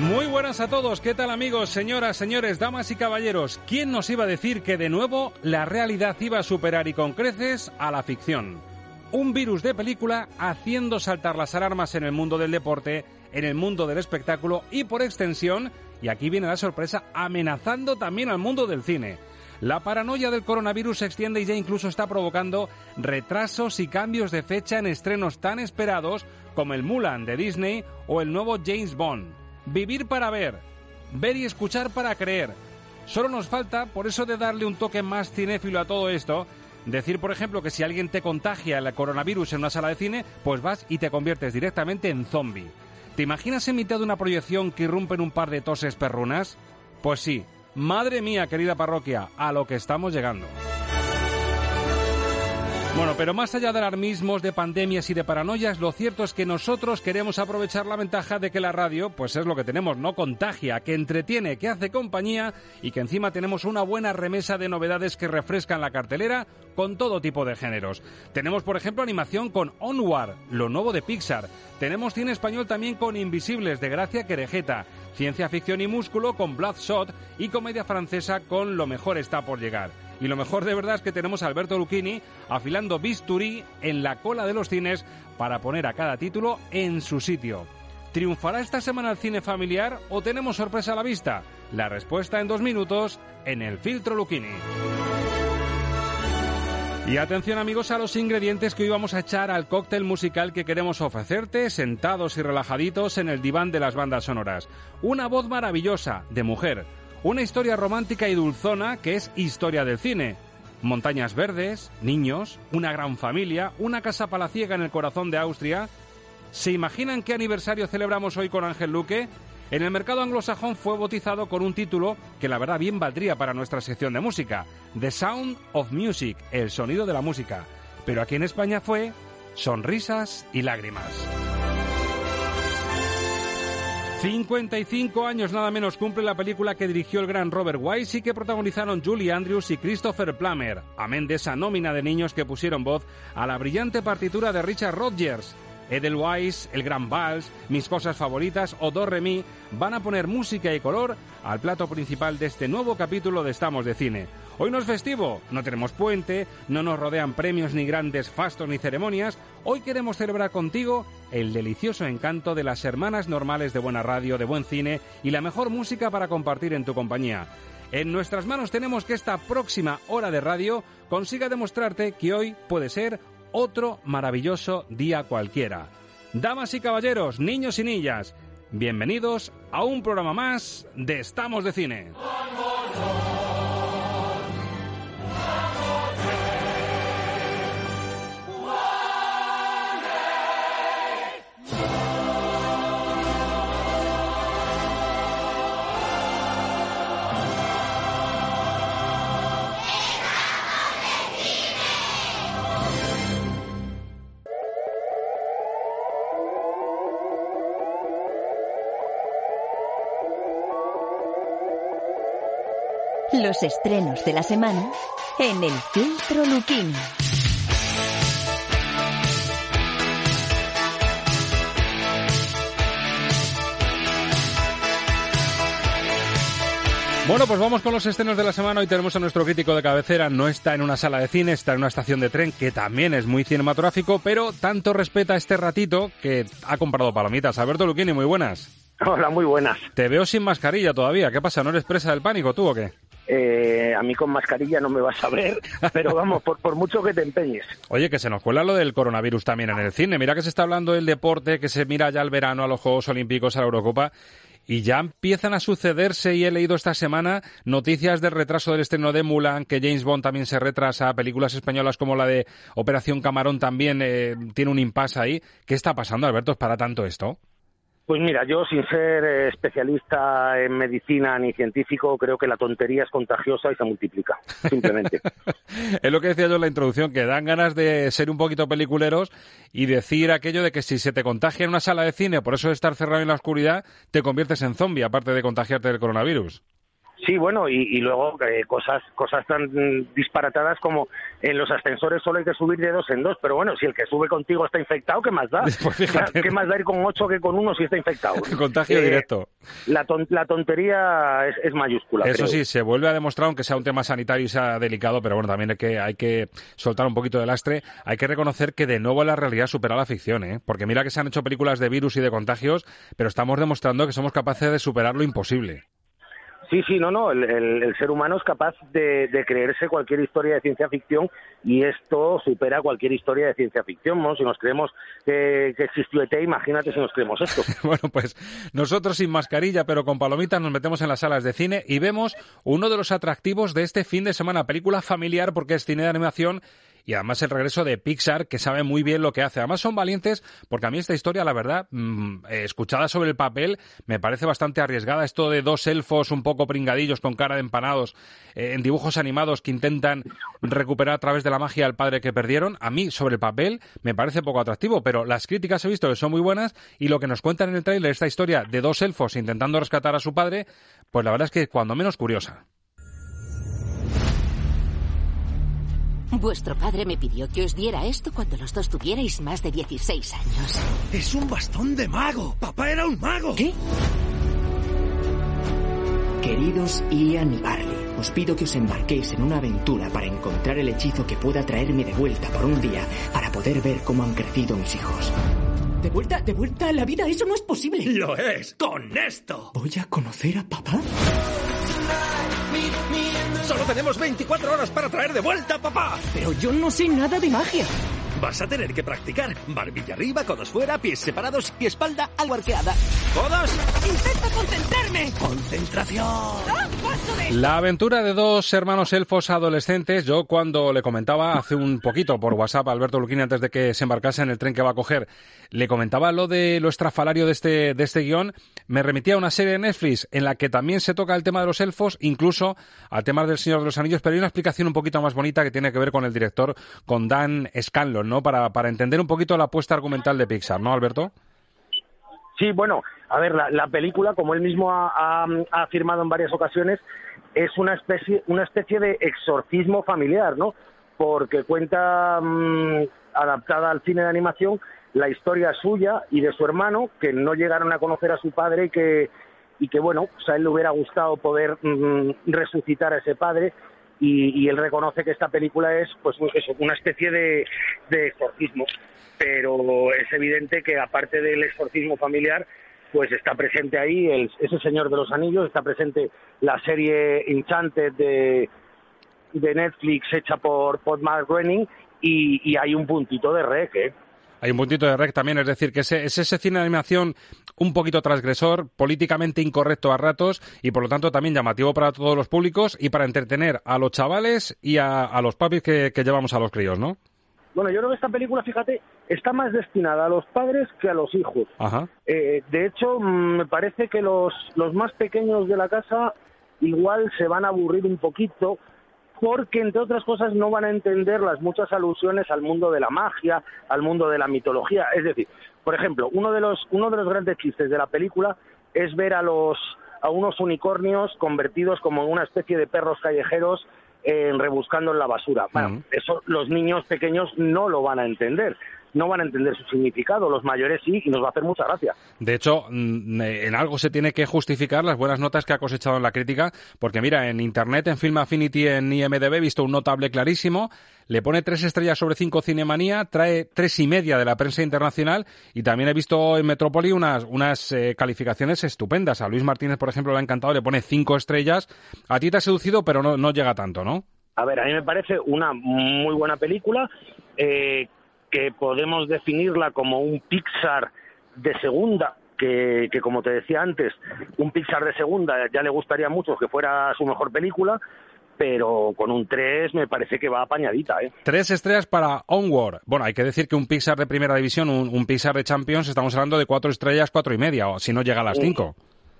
Muy buenas a todos, ¿qué tal amigos, señoras, señores, damas y caballeros? ¿Quién nos iba a decir que de nuevo la realidad iba a superar y con creces a la ficción? Un virus de película haciendo saltar las alarmas en el mundo del deporte, en el mundo del espectáculo y por extensión, y aquí viene la sorpresa, amenazando también al mundo del cine. La paranoia del coronavirus se extiende y ya incluso está provocando retrasos y cambios de fecha en estrenos tan esperados como el Mulan de Disney o el nuevo James Bond. Vivir para ver, ver y escuchar para creer. Solo nos falta, por eso de darle un toque más cinéfilo a todo esto, decir, por ejemplo, que si alguien te contagia el coronavirus en una sala de cine, pues vas y te conviertes directamente en zombie. ¿Te imaginas en mitad de una proyección que irrumpen un par de toses perrunas? Pues sí, madre mía, querida parroquia, a lo que estamos llegando. Bueno, pero más allá de alarmismos, de pandemias y de paranoias, lo cierto es que nosotros queremos aprovechar la ventaja de que la radio, pues es lo que tenemos, no contagia, que entretiene, que hace compañía y que encima tenemos una buena remesa de novedades que refrescan la cartelera con todo tipo de géneros. Tenemos, por ejemplo, animación con Onward, lo nuevo de Pixar. Tenemos cine español también con Invisibles de Gracia Querejeta, ciencia ficción y músculo con Bloodshot y comedia francesa con Lo mejor está por llegar. Y lo mejor de verdad es que tenemos a Alberto Lucchini afilando bisturí en la cola de los cines para poner a cada título en su sitio. ¿Triunfará esta semana el cine familiar o tenemos sorpresa a la vista? La respuesta en dos minutos en el filtro Lucchini. Y atención amigos a los ingredientes que hoy vamos a echar al cóctel musical que queremos ofrecerte sentados y relajaditos en el diván de las bandas sonoras. Una voz maravillosa, de mujer. Una historia romántica y dulzona que es historia del cine. Montañas verdes, niños, una gran familia, una casa palaciega en el corazón de Austria. ¿Se imaginan qué aniversario celebramos hoy con Ángel Luque? En el mercado anglosajón fue bautizado con un título que la verdad bien valdría para nuestra sección de música, The Sound of Music, el sonido de la música. Pero aquí en España fue Sonrisas y Lágrimas. 55 años nada menos cumple la película que dirigió el gran Robert Wise y que protagonizaron Julie Andrews y Christopher Plummer, amén de esa nómina de niños que pusieron voz a la brillante partitura de Richard Rodgers. Edelweiss, El Gran Vals, Mis Cosas Favoritas o Do Re Mi van a poner música y color al plato principal de este nuevo capítulo de Estamos de Cine. Hoy no es festivo, no tenemos puente, no nos rodean premios ni grandes fastos ni ceremonias. Hoy queremos celebrar contigo el delicioso encanto de las hermanas normales de buena radio, de buen cine y la mejor música para compartir en tu compañía. En nuestras manos tenemos que esta próxima hora de radio consiga demostrarte que hoy puede ser otro maravilloso día cualquiera. Damas y caballeros, niños y niñas, bienvenidos a un programa más de Estamos de Cine. Los estrenos de la semana en el filtro Luquín. Bueno, pues vamos con los estrenos de la semana. Hoy tenemos a nuestro crítico de cabecera. No está en una sala de cine, está en una estación de tren, que también es muy cinematográfico, pero tanto respeta este ratito que ha comprado palomitas. Alberto Luquini, muy buenas. Hola, muy buenas. Te veo sin mascarilla todavía. ¿Qué pasa? ¿No eres presa del pánico tú o qué? Eh, a mí con mascarilla no me vas a ver, pero vamos, por, mucho que te empeñes. Oye, que se nos cuela lo del coronavirus también en el cine. Mira que se está hablando del deporte, que se mira ya al verano, a los Juegos Olímpicos, a la Eurocopa. Y ya empiezan a sucederse, y he leído esta semana, noticias del retraso del estreno de Mulan, que James Bond también se retrasa, películas españolas como la de Operación Camarón también eh, tiene un impasse ahí. ¿Qué está pasando, Alberto? ¿Es para tanto esto? Pues mira, yo sin ser eh, especialista en medicina ni científico, creo que la tontería es contagiosa y se multiplica, simplemente. es lo que decía yo en la introducción, que dan ganas de ser un poquito peliculeros y decir aquello de que si se te contagia en una sala de cine, por eso de estar cerrado en la oscuridad, te conviertes en zombie, aparte de contagiarte del coronavirus. Sí, bueno, y, y luego eh, cosas cosas tan disparatadas como en los ascensores solo hay que subir de dos en dos, pero bueno, si el que sube contigo está infectado, ¿qué más da? Pues fíjate. ¿Qué más da ir con ocho que con uno si está infectado? Contagio eh, directo. La, ton la tontería es, es mayúscula. Eso creo. sí, se vuelve a demostrar, aunque sea un tema sanitario y sea delicado, pero bueno, también hay que, hay que soltar un poquito de lastre. Hay que reconocer que de nuevo la realidad supera la ficción, ¿eh? Porque mira que se han hecho películas de virus y de contagios, pero estamos demostrando que somos capaces de superar lo imposible. Sí, sí, no, no, el, el, ser humano es capaz de, de, creerse cualquier historia de ciencia ficción y esto supera cualquier historia de ciencia ficción, ¿no? Si nos creemos que, que existió ET, imagínate si nos creemos esto. bueno, pues nosotros sin mascarilla, pero con palomitas nos metemos en las salas de cine y vemos uno de los atractivos de este fin de semana, película familiar porque es cine de animación y además el regreso de Pixar, que sabe muy bien lo que hace. Además son valientes, porque a mí esta historia, la verdad, mmm, escuchada sobre el papel, me parece bastante arriesgada. Esto de dos elfos un poco pringadillos con cara de empanados eh, en dibujos animados que intentan recuperar a través de la magia al padre que perdieron, a mí sobre el papel me parece poco atractivo, pero las críticas he visto que son muy buenas y lo que nos cuentan en el tráiler, esta historia de dos elfos intentando rescatar a su padre, pues la verdad es que cuando menos curiosa. Vuestro padre me pidió que os diera esto cuando los dos tuvierais más de 16 años. Es un bastón de mago. Papá era un mago. ¿Qué? Queridos Ian y Barley, os pido que os embarquéis en una aventura para encontrar el hechizo que pueda traerme de vuelta por un día para poder ver cómo han crecido mis hijos. ¿De vuelta, de vuelta a la vida? Eso no es posible. Lo es, con esto. ¿Voy a conocer a papá? Solo tenemos 24 horas para traer de vuelta a papá. Pero yo no sé nada de magia. Vas a tener que practicar. Barbilla arriba, codos fuera, pies separados y espalda algo arqueada. ¡Codos! ¡Intento concentrarme! ¡Concentración! ¡Ah, La aventura de dos hermanos elfos adolescentes, yo cuando le comentaba hace un poquito por WhatsApp a Alberto Luquini antes de que se embarcase en el tren que va a coger, le comentaba lo de lo estrafalario de este, de este guion, me remitía a una serie de Netflix en la que también se toca el tema de los elfos, incluso al tema del Señor de los Anillos, pero hay una explicación un poquito más bonita que tiene que ver con el director, con Dan Scanlon, ¿no? Para, para entender un poquito la apuesta argumental de Pixar, ¿no, Alberto? Sí, bueno, a ver, la, la película, como él mismo ha, afirmado en varias ocasiones, es una especie, una especie de exorcismo familiar, ¿no? Porque cuenta, mmm, adaptada al cine de animación, la historia suya y de su hermano, que no llegaron a conocer a su padre y que, y que bueno, pues a él le hubiera gustado poder mmm, resucitar a ese padre y, y, él reconoce que esta película es pues eso, una especie de, de, exorcismo pero es evidente que aparte del exorcismo familiar pues está presente ahí el, ese señor de los anillos está presente la serie Enchanted de, de Netflix hecha por, por Mark y, hay un puntito de rec ¿eh? Hay un puntito de rec también, es decir, que ese, es ese cine de animación un poquito transgresor, políticamente incorrecto a ratos y por lo tanto también llamativo para todos los públicos y para entretener a los chavales y a, a los papis que, que, llevamos a los críos, ¿no? Bueno, yo creo que esta película, fíjate, está más destinada a los padres que a los hijos. Ajá. Eh, de hecho, me parece que los, los más pequeños de la casa igual se van a aburrir un poquito porque entre otras cosas no van a entender las muchas alusiones al mundo de la magia, al mundo de la mitología. Es decir, por ejemplo, uno de los, uno de los grandes chistes de la película es ver a los a unos unicornios convertidos como en una especie de perros callejeros eh, rebuscando en la basura. Bueno, uh -huh. eso los niños pequeños no lo van a entender. No van a entender su significado. Los mayores sí, y nos va a hacer mucha gracia. De hecho, mm, en algo se tiene que justificar las buenas notas que ha cosechado en la crítica, porque mira, en Internet, en Film Affinity, en IMDB, he visto un notable clarísimo, le pone tres estrellas sobre cinco Cinemanía, trae tres y media de la prensa internacional y también he visto en Metrópoli unas, unas eh, calificaciones estupendas. A Luis Martínez, por ejemplo, le ha encantado, le pone cinco estrellas. A ti te ha seducido, pero no, no llega tanto, ¿no? A ver, a mí me parece una muy buena película eh, que podemos definirla como un Pixar de segunda, que, que, como te decía antes, un Pixar de segunda ya le gustaría mucho que fuera su mejor película, pero con un 3 me parece que va apañadita. ¿eh? Tres estrellas para Onward. Bueno, hay que decir que un Pixar de primera división, un, un Pixar de Champions, estamos hablando de cuatro estrellas, cuatro y media, o si no llega a las cinco.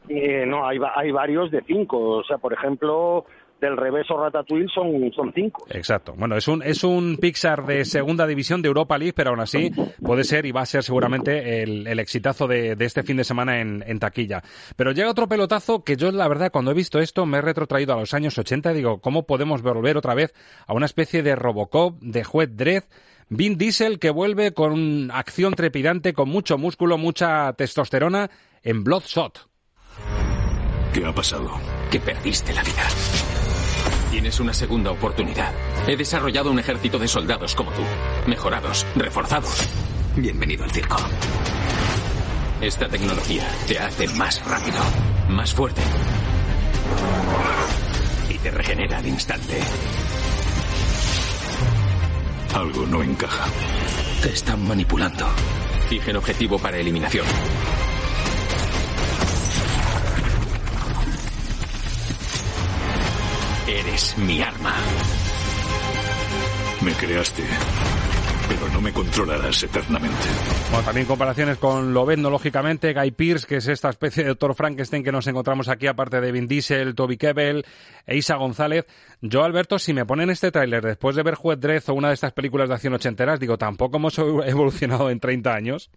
Eh, no, hay, hay varios de cinco. O sea, por ejemplo, del revés o Ratatouille son, son cinco. Exacto. Bueno, es un, es un Pixar de segunda división de Europa League, pero aún así puede ser y va a ser seguramente el, el exitazo de, de, este fin de semana en, en, taquilla. Pero llega otro pelotazo que yo, la verdad, cuando he visto esto, me he retrotraído a los años 80 y digo, ¿cómo podemos volver otra vez a una especie de Robocop, de juez Dredd? Vin Diesel que vuelve con acción trepidante, con mucho músculo, mucha testosterona en Bloodshot. ¿Qué ha pasado? Que perdiste la vida. Tienes una segunda oportunidad. He desarrollado un ejército de soldados como tú. Mejorados, reforzados. Bienvenido al circo. Esta tecnología te hace más rápido, más fuerte. Y te regenera al instante. Algo no encaja. Te están manipulando. Fijen objetivo para eliminación. Eres mi arma. Me creaste, pero no me controlarás eternamente. Bueno, también comparaciones con Lovendo, lógicamente, Guy Pearce, que es esta especie de Doctor Frankenstein que nos encontramos aquí, aparte de Vin Diesel, Toby Kebbell e Isa González. Yo, Alberto, si me ponen este tráiler después de ver Juez Dredd o una de estas películas de acción ochenteras, digo, tampoco hemos evolucionado en 30 años.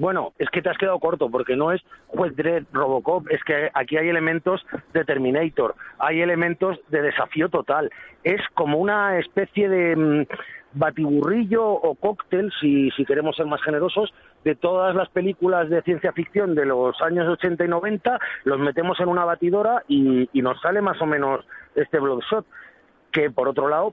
Bueno, es que te has quedado corto porque no es Juez Robocop, es que aquí hay elementos de Terminator, hay elementos de desafío total. Es como una especie de mmm, batiburrillo o cóctel, si, si queremos ser más generosos, de todas las películas de ciencia ficción de los años 80 y 90, los metemos en una batidora y, y nos sale más o menos este Bloodshot, que por otro lado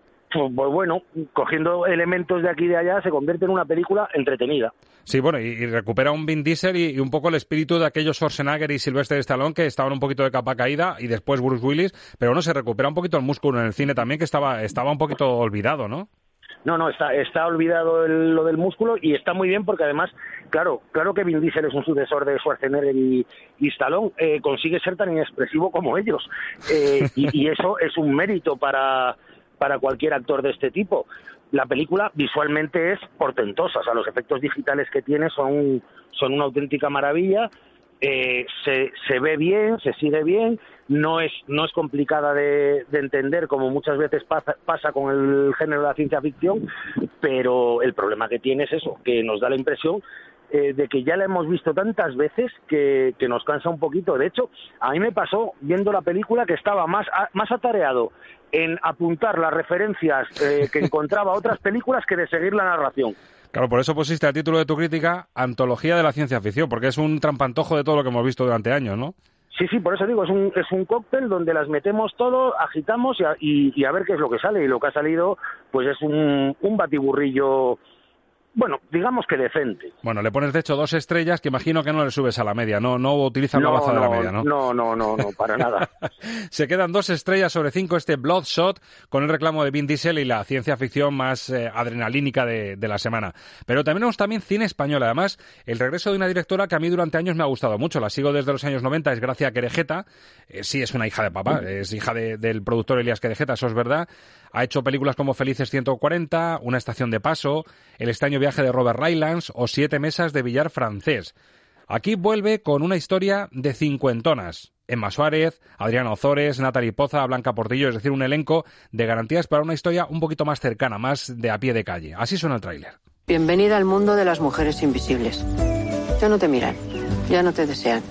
pues bueno, cogiendo elementos de aquí y de allá, se convierte en una película entretenida. Sí, bueno, y, y recupera un Vin Diesel y, y, un poco el espíritu de aquellos Schwarzenegger y Sylvester Stallone que estaban un poquito de capa caída y después Bruce Willis, pero no se recupera un poquito el músculo en el cine también que estaba, estaba un poquito olvidado, ¿no? No, no, está, está olvidado el, lo del músculo y está muy bien porque además, claro, claro que Vin Diesel es un sucesor de Schwarzenegger y, y Stallone, eh, consigue ser tan inexpresivo como ellos. Eh, y, y eso es un mérito para, para cualquier actor de este tipo. La película visualmente es portentosa, o sea, los efectos digitales que tiene son, son una auténtica maravilla. Eh, se, se ve bien, se sigue bien, no es, no es complicada de, de entender como muchas veces pasa con el género de la ciencia ficción, pero el problema que tiene es eso, que nos da la impresión eh, de que ya la hemos visto tantas veces que, que, nos cansa un poquito. De hecho, a mí me pasó viendo la película que estaba más, a, más atareado en apuntar las referencias eh, que encontraba a otras películas que de seguir la narración. Claro, por eso pusiste el título de tu crítica Antología de la ciencia ficción, porque es un trampantojo de todo lo que hemos visto durante años, ¿no? Sí, sí, por eso digo, es un, es un cóctel donde las metemos todo, agitamos y a, y, y a ver qué es lo que sale. Y lo que ha salido, pues es un, un batiburrillo bueno, digamos que decente. Bueno, le pones de hecho dos estrellas que imagino que no le subes a la media, no, no utilizan no, la baza no, de la media, ¿no? No, no, no, no, para nada. Se quedan dos estrellas sobre cinco este Bloodshot con el reclamo de Vin Diesel y la ciencia ficción más eh, adrenalínica de, de, la semana. Pero también tenemos también cine español, además, el regreso de una directora que a mí durante años me ha gustado mucho, la sigo desde los años 90, es Gracia Querejeta, eh, sí es una hija de papá, es hija de, del productor Elías Querejeta, eso es verdad, ha hecho películas como Felices 140, Una estación de paso, El extraño viaje de Robert Rylance o Siete mesas de billar francés. Aquí vuelve con una historia de cincuentonas. Emma Suárez, Adriana Ozores, Natalie Poza, Blanca Portillo, es decir, un elenco de garantías para una historia un poquito más cercana, más de a pie de calle. Así suena el tráiler. Bienvenida al mundo de las mujeres invisibles. Ya no te miran, ya no te desean,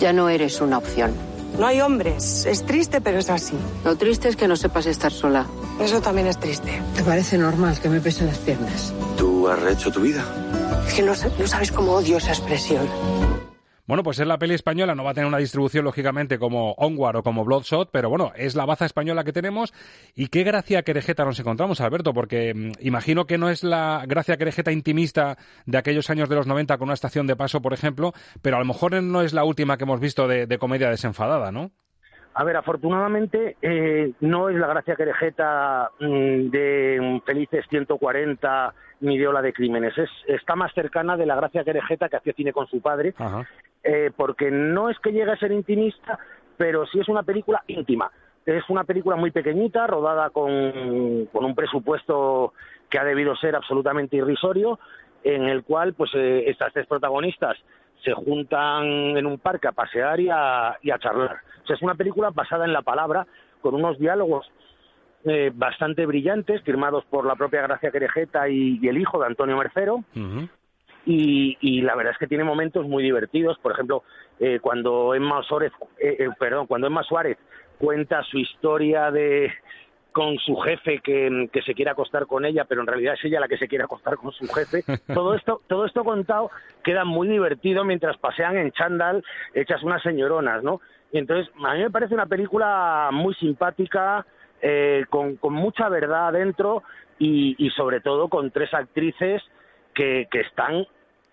ya no eres una opción. No hay hombres. Es triste, pero es así. Lo triste es que no sepas estar sola. Eso también es triste. ¿Te parece normal que me pesen las piernas? Tú ¿Tú has rehecho tu vida? Es que no, no sabes cómo odio esa expresión. Bueno, pues es la peli española, no va a tener una distribución lógicamente como Onward o como Bloodshot, pero bueno, es la baza española que tenemos. Y qué gracia querejeta nos encontramos, Alberto, porque mm, imagino que no es la gracia querejeta intimista de aquellos años de los 90 con una estación de paso, por ejemplo, pero a lo mejor no es la última que hemos visto de, de comedia desenfadada, ¿no? A ver, afortunadamente eh, no es la gracia querejeta mm, de Felices 140 ni de Ola de Crímenes. Es, está más cercana de la gracia querejeta que hacía cine con su padre, eh, porque no es que llegue a ser intimista, pero sí es una película íntima. Es una película muy pequeñita, rodada con, un presupuesto que ha debido ser absolutamente irrisorio, en el cual pues eh, estas tres protagonistas se juntan en un parque a pasear y a, charlar. O sea, es una película basada en la palabra, con unos diálogos eh, bastante brillantes, firmados por la propia Gracia Querejeta y el hijo de Antonio Mercero. Y, y, la verdad es que tiene momentos muy divertidos. Por ejemplo, eh, cuando Emma Suárez, eh, eh, perdón, cuando Emma Suárez cuenta su historia de con su jefe que, que, se quiere acostar con ella, pero en realidad es ella la que se quiere acostar con su jefe. Todo esto, todo esto contado queda muy divertido mientras pasean en chándal hechas unas señoronas, ¿no? Y entonces, a mí me parece una película muy simpática, eh, con, con, mucha verdad adentro y, y, sobre todo con tres actrices que, que están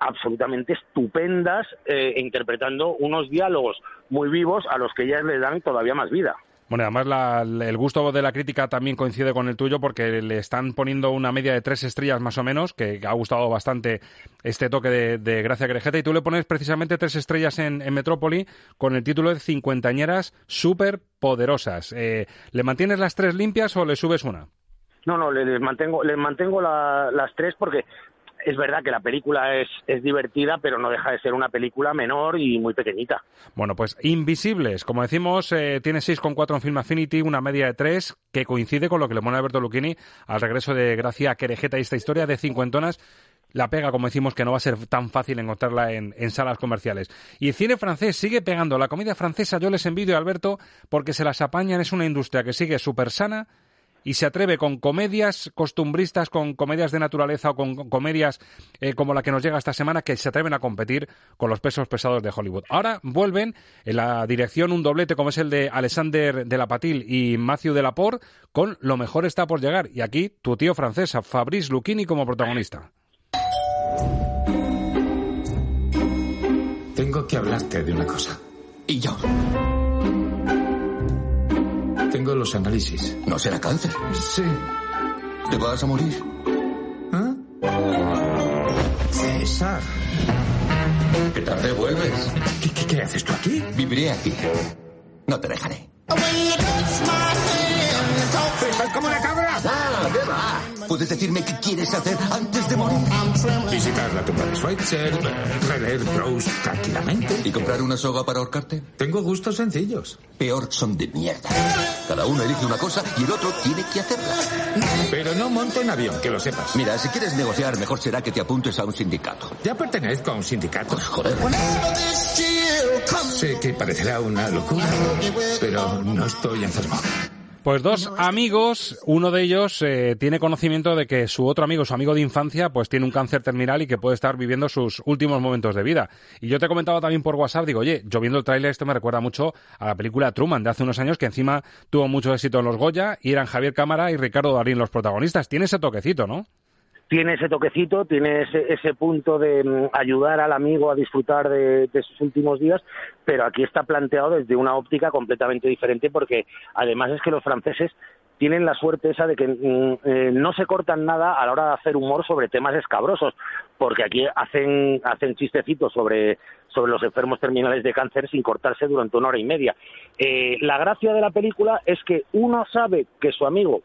absolutamente estupendas eh, interpretando unos diálogos muy vivos a los que ellas le dan todavía más vida. Bueno, además la, el gusto de la crítica también coincide con el tuyo porque le están poniendo una media de tres estrellas más o menos, que, ha gustado bastante este toque de, de Gracia Querejeta, y tú le pones precisamente tres estrellas en, en Metrópoli con el título de Cincuentañeras súper poderosas. Eh, ¿Le mantienes las tres limpias o le subes una? No, no, les mantengo, les mantengo la, las tres porque es verdad que la película es, es, divertida, pero no deja de ser una película menor y muy pequeñita. Bueno, pues Invisibles, como decimos, eh, tiene 6,4 en Film Affinity, una media de 3, que coincide con lo que le pone Alberto Lucchini al regreso de Gracia Querejeta y esta historia de cincuentonas. La pega, como decimos, que no va a ser tan fácil encontrarla en, en, salas comerciales. Y el cine francés sigue pegando. La comida francesa yo les envidio, Alberto, porque se las apañan. Es una industria que sigue súper sana, y se atreve con comedias costumbristas, con comedias de naturaleza o con comedias eh, como la que nos llega esta semana, que se atreven a competir con los pesos pesados de Hollywood. Ahora vuelven en la dirección un doblete como es el de Alexander de la Patil y Matthew de con Lo mejor está por llegar. Y aquí tu tío francés, Fabrice Lucchini, como protagonista. Tengo que hablarte de una cosa. ¿Y yo? Tengo los análisis. ¿No será cáncer? Sí. ¿Te vas a morir? ¿Ah? César. ¿Qué tarde vuelves? ¿Qué, qué, qué haces tú aquí? Viviré aquí. No te dejaré. ¿Estás como una cabra? Ah, ¿qué va? ¿Puedes decirme qué quieres hacer antes de morir? Visitar la tumba de Schweitzer, releer Proust tranquilamente. ¿Y comprar una soga para ahorcarte? Tengo gustos sencillos. Peor son de mierda. Cada uno elige una cosa y el otro tiene que hacerla. Pero no monte en avión, que lo sepas. Mira, si quieres negociar, mejor será que te apuntes a un sindicato. Ya pertenezco a un sindicato. Pues joder. Sé que parecerá una locura, pero no estoy enfermo. Pues dos amigos, uno de ellos eh, tiene conocimiento de que su otro amigo, su amigo de infancia, pues tiene un cáncer terminal y que puede estar viviendo sus últimos momentos de vida. Y yo te comentaba también por WhatsApp, digo, oye, yo viendo el tráiler esto me recuerda mucho a la película Truman de hace unos años que encima tuvo mucho éxito en los Goya y eran Javier Cámara y Ricardo Darín los protagonistas. Tiene ese toquecito, ¿no? Tiene ese toquecito, tiene ese, ese punto de um, ayudar al amigo a disfrutar de, de, sus últimos días, pero aquí está planteado desde una óptica completamente diferente porque además es que los franceses tienen la suerte esa de que mm, eh, no se cortan nada a la hora de hacer humor sobre temas escabrosos, porque aquí hacen, hacen chistecitos sobre, sobre los enfermos terminales de cáncer sin cortarse durante una hora y media. Eh, la gracia de la película es que uno sabe que su amigo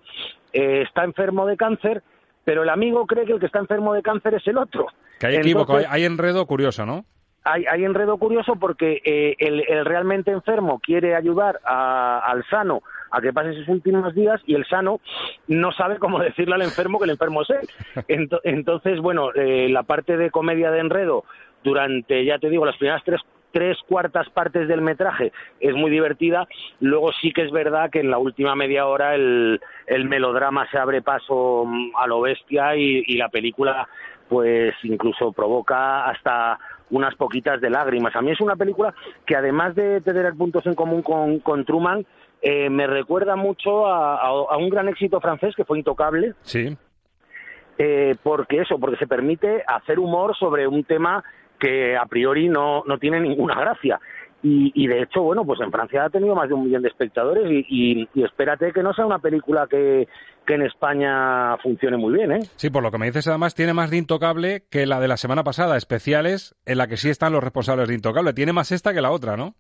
eh, está enfermo de cáncer, pero el amigo cree que el que está enfermo de cáncer es el otro. Que hay equívoco, hay, hay, enredo curioso, ¿no? Hay, hay enredo curioso porque eh, el, el, realmente enfermo quiere ayudar a, al sano a que pase sus últimos días y el sano no sabe cómo decirle al enfermo que el enfermo es él. Entonces, bueno, eh, la parte de comedia de enredo durante, ya te digo, las primeras tres tres cuartas partes del metraje es muy divertida. Luego sí que es verdad que en la última media hora el, el melodrama se abre paso a lo bestia y, y la película pues incluso provoca hasta unas poquitas de lágrimas. A mí es una película que además de tener puntos en común con, con Truman, eh, me recuerda mucho a, a, un gran éxito francés que fue Intocable. Sí. Eh, porque eso, porque se permite hacer humor sobre un tema que a priori no, no tiene ninguna gracia. Y, y, de hecho, bueno, pues en Francia ha tenido más de un millón de espectadores y, y, espérate que no sea una película que, que, en España funcione muy bien, ¿eh? Sí, por lo que me dices además, tiene más de Intocable que la de la semana pasada, especiales en la que sí están los responsables de Intocable. Tiene más esta que la otra, ¿no?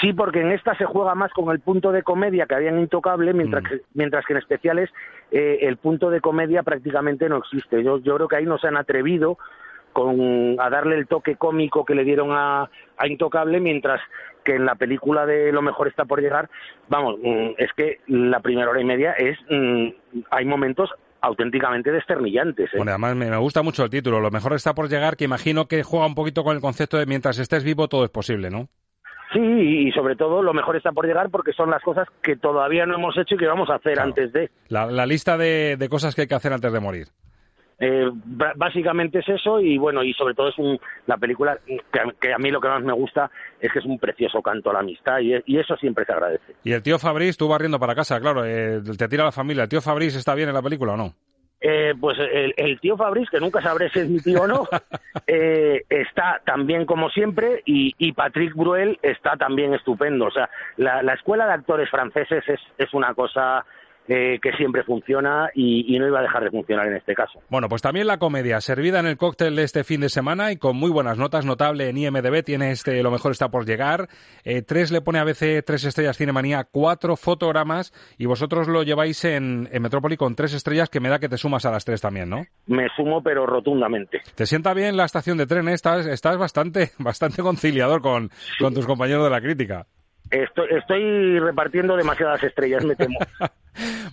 Sí, porque en esta se juega más con el punto de comedia que había en Intocable, mientras, mm. que, mientras que en especiales eh, el punto de comedia prácticamente no existe. Yo, yo creo que ahí no se han atrevido con, a darle el toque cómico que le dieron a, a Intocable, mientras que en la película de Lo mejor está por llegar, vamos, mm, es que la primera hora y media es, mm, hay momentos auténticamente desternillantes. ¿eh? Bueno, además me, gusta mucho el título, Lo mejor está por llegar, que imagino que juega un poquito con el concepto de mientras estés vivo todo es posible, ¿no? Sí, y sobre todo lo mejor está por llegar porque son las cosas que todavía no hemos hecho y que vamos a hacer antes de. La, lista de, de cosas que hay que hacer antes de morir. Eh, básicamente es eso y bueno y sobre todo es un, la película que a, mí lo que más me gusta es que es un precioso canto a la amistad y, y eso siempre se agradece. Y el tío Fabriz, tú barriendo para casa, claro, eh, te tira la familia. ¿El tío Fabriz está bien en la película o no? Eh, pues el, tío Fabriz, que nunca sabré si es mi tío o no, eh, está también como siempre y, y, Patrick Bruel está también estupendo. O sea, la, la escuela de actores franceses es, es una cosa eh, que siempre funciona y, no iba a dejar de funcionar en este caso. Bueno, pues también la comedia, servida en el cóctel de este fin de semana y con muy buenas notas, notable en IMDB, tiene este Lo mejor está por llegar. Eh, tres le pone a veces tres estrellas Cinemanía, cuatro fotogramas y vosotros lo lleváis en, en Metrópoli con tres estrellas que me da que te sumas a las tres también, ¿no? Me sumo, pero rotundamente. ¿Te sienta bien la estación de tren? Estás, estás bastante, bastante conciliador con, con tus compañeros de la crítica. Estoy, estoy repartiendo demasiadas estrellas, me temo.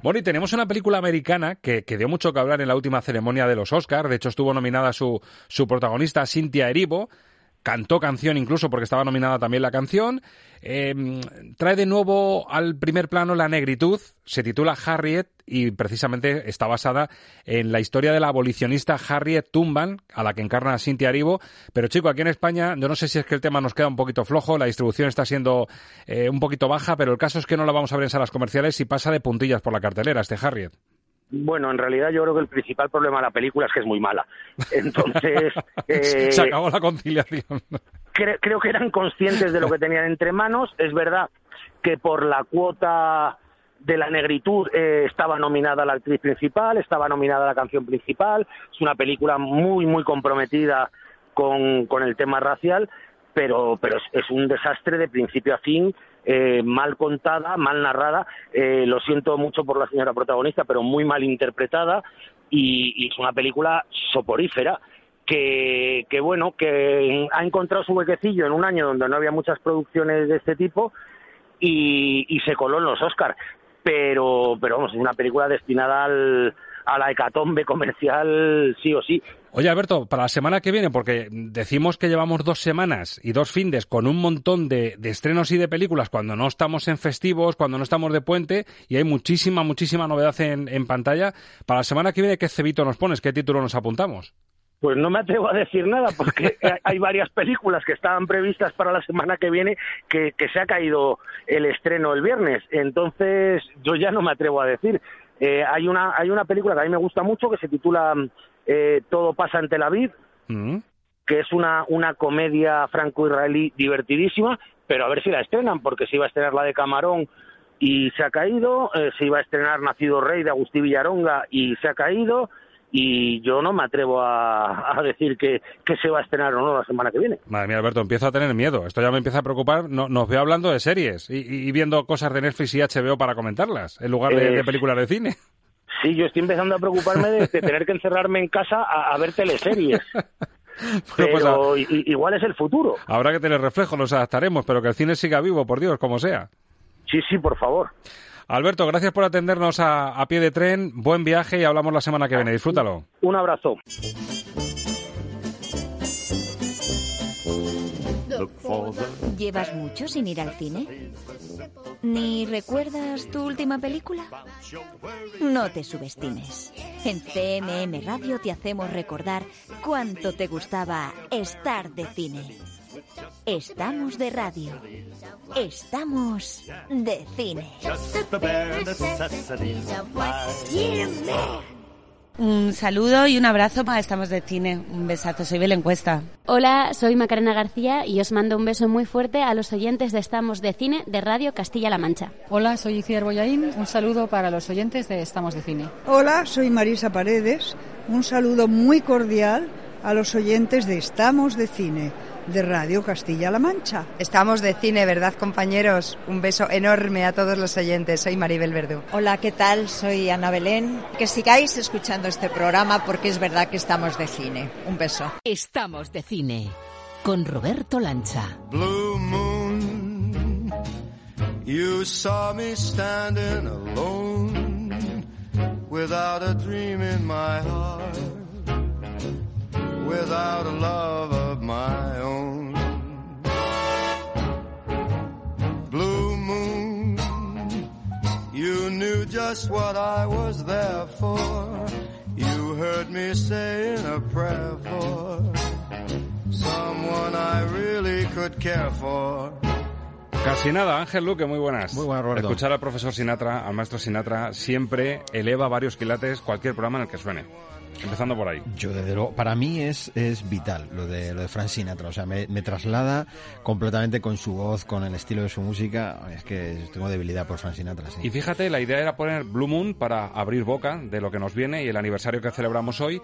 Bueno, y tenemos una película americana que, que, dio mucho que hablar en la última ceremonia de los Oscars. De hecho, estuvo nominada su, su protagonista, Cynthia Erivo cantó canción incluso porque estaba nominada también la canción. Eh, trae de nuevo al primer plano la negritud, se titula Harriet y precisamente está basada en la historia de la abolicionista Harriet Tubman, a la que encarna Cynthia Aribo. Pero chico, aquí en España, yo no sé si es que el tema nos queda un poquito flojo, la distribución está siendo eh, un poquito baja, pero el caso es que no la vamos a ver en salas comerciales y pasa de puntillas por la cartelera este Harriet. Bueno, en realidad yo creo que el principal problema de la película es que es muy mala. Entonces... Eh, Se acabó la conciliación. Creo, que eran conscientes de lo que tenían entre manos. Es verdad que por la cuota de la negritud eh, estaba nominada la actriz principal, estaba nominada la canción principal. Es una película muy, muy comprometida con, con el tema racial, pero, pero es un desastre de principio a fin eh, mal contada, mal narrada, eh, lo siento mucho por la señora protagonista, pero muy mal interpretada y, es una película soporífera. Que, que, bueno, que ha encontrado su huequecillo en un año donde no había muchas producciones de este tipo y, y se coló en los Oscars. Pero, pero vamos, es una película destinada al, a la hecatombe comercial sí o sí. Oye, Alberto, para la semana que viene, porque decimos que llevamos dos semanas y dos findes con un montón de, estrenos y de películas cuando no estamos en festivos, cuando no estamos de puente y hay muchísima, muchísima novedad en, en pantalla. Para la semana que viene, ¿qué cebito nos pones? ¿Qué título nos apuntamos? Pues no me atrevo a decir nada porque hay varias películas que estaban previstas para la semana que viene que, que, se ha caído el estreno el viernes. Entonces yo ya no me atrevo a decir. Eh, hay, una, hay una película que a mí me gusta mucho que se titula eh, Todo pasa en Tel Aviv, mm. que es una, una comedia franco-israelí divertidísima, pero a ver si la estrenan, porque se iba a estrenar la de Camarón y se ha caído, eh, se iba a estrenar Nacido Rey de Agustín Villaronga y se ha caído, y yo no me atrevo a, decir que, se va a estrenar o no la semana que viene. Madre mía, Alberto, empiezo a tener miedo. Esto ya me empieza a preocupar. No, nos veo hablando de series y, viendo cosas de Netflix y HBO para comentarlas, en lugar de, películas de cine. Sí, yo estoy empezando a preocuparme de, tener que encerrarme en casa a, ver teleseries. Pues pero igual es el futuro. Habrá que tener reflejo, nos adaptaremos, pero que el cine siga vivo, por Dios, como sea. Sí, sí, por favor. Alberto, gracias por atendernos a, pie de tren. Buen viaje y hablamos la semana que viene. Disfrútalo. Un abrazo. ¿Llevas mucho sin ir al cine? ¿Ni recuerdas tu última película? No te subestimes. En CMM Radio te hacemos recordar cuánto te gustaba estar de cine. Estamos de radio. Estamos de cine. Un saludo y un abrazo para Estamos de Cine. Un besazo, soy Belén Cuesta. Hola, soy Macarena García y os mando un beso muy fuerte a los oyentes de Estamos de Cine de Radio Castilla-La Mancha. Hola, soy Iciar Boyaín. Un saludo para los oyentes de Estamos de Cine. Hola, soy Marisa Paredes. Un saludo muy cordial a los oyentes de Estamos de Cine de Radio Castilla-La Mancha. Estamos de cine, ¿verdad, compañeros? Un beso enorme a todos los oyentes. Soy Maribel Verdú. Hola, ¿qué tal? Soy Ana Belén. Que sigáis escuchando este programa porque es verdad que estamos de cine. Un beso. Estamos de cine con Roberto Lancha. Blue moon, you saw me standing alone without a dream in my heart. Without a love of my own. Blue moon, you knew just what I was there for. You heard me saying a prayer for someone I really could care for. Casi nada, Ángel Luque, muy buenas. Muy buenas, Roberto. Escuchar al profesor Sinatra, al maestro Sinatra, siempre eleva varios quilates cualquier programa en el que suene. Empezando por ahí. Yo, desde luego, para mí es, es vital lo de, lo de Frank Sinatra. O sea, me, me, traslada completamente con su voz, con el estilo de su música. Es que tengo debilidad por Frank Sinatra, sí. Y fíjate, la idea era poner Blue Moon para abrir boca de lo que nos viene y el aniversario que celebramos hoy.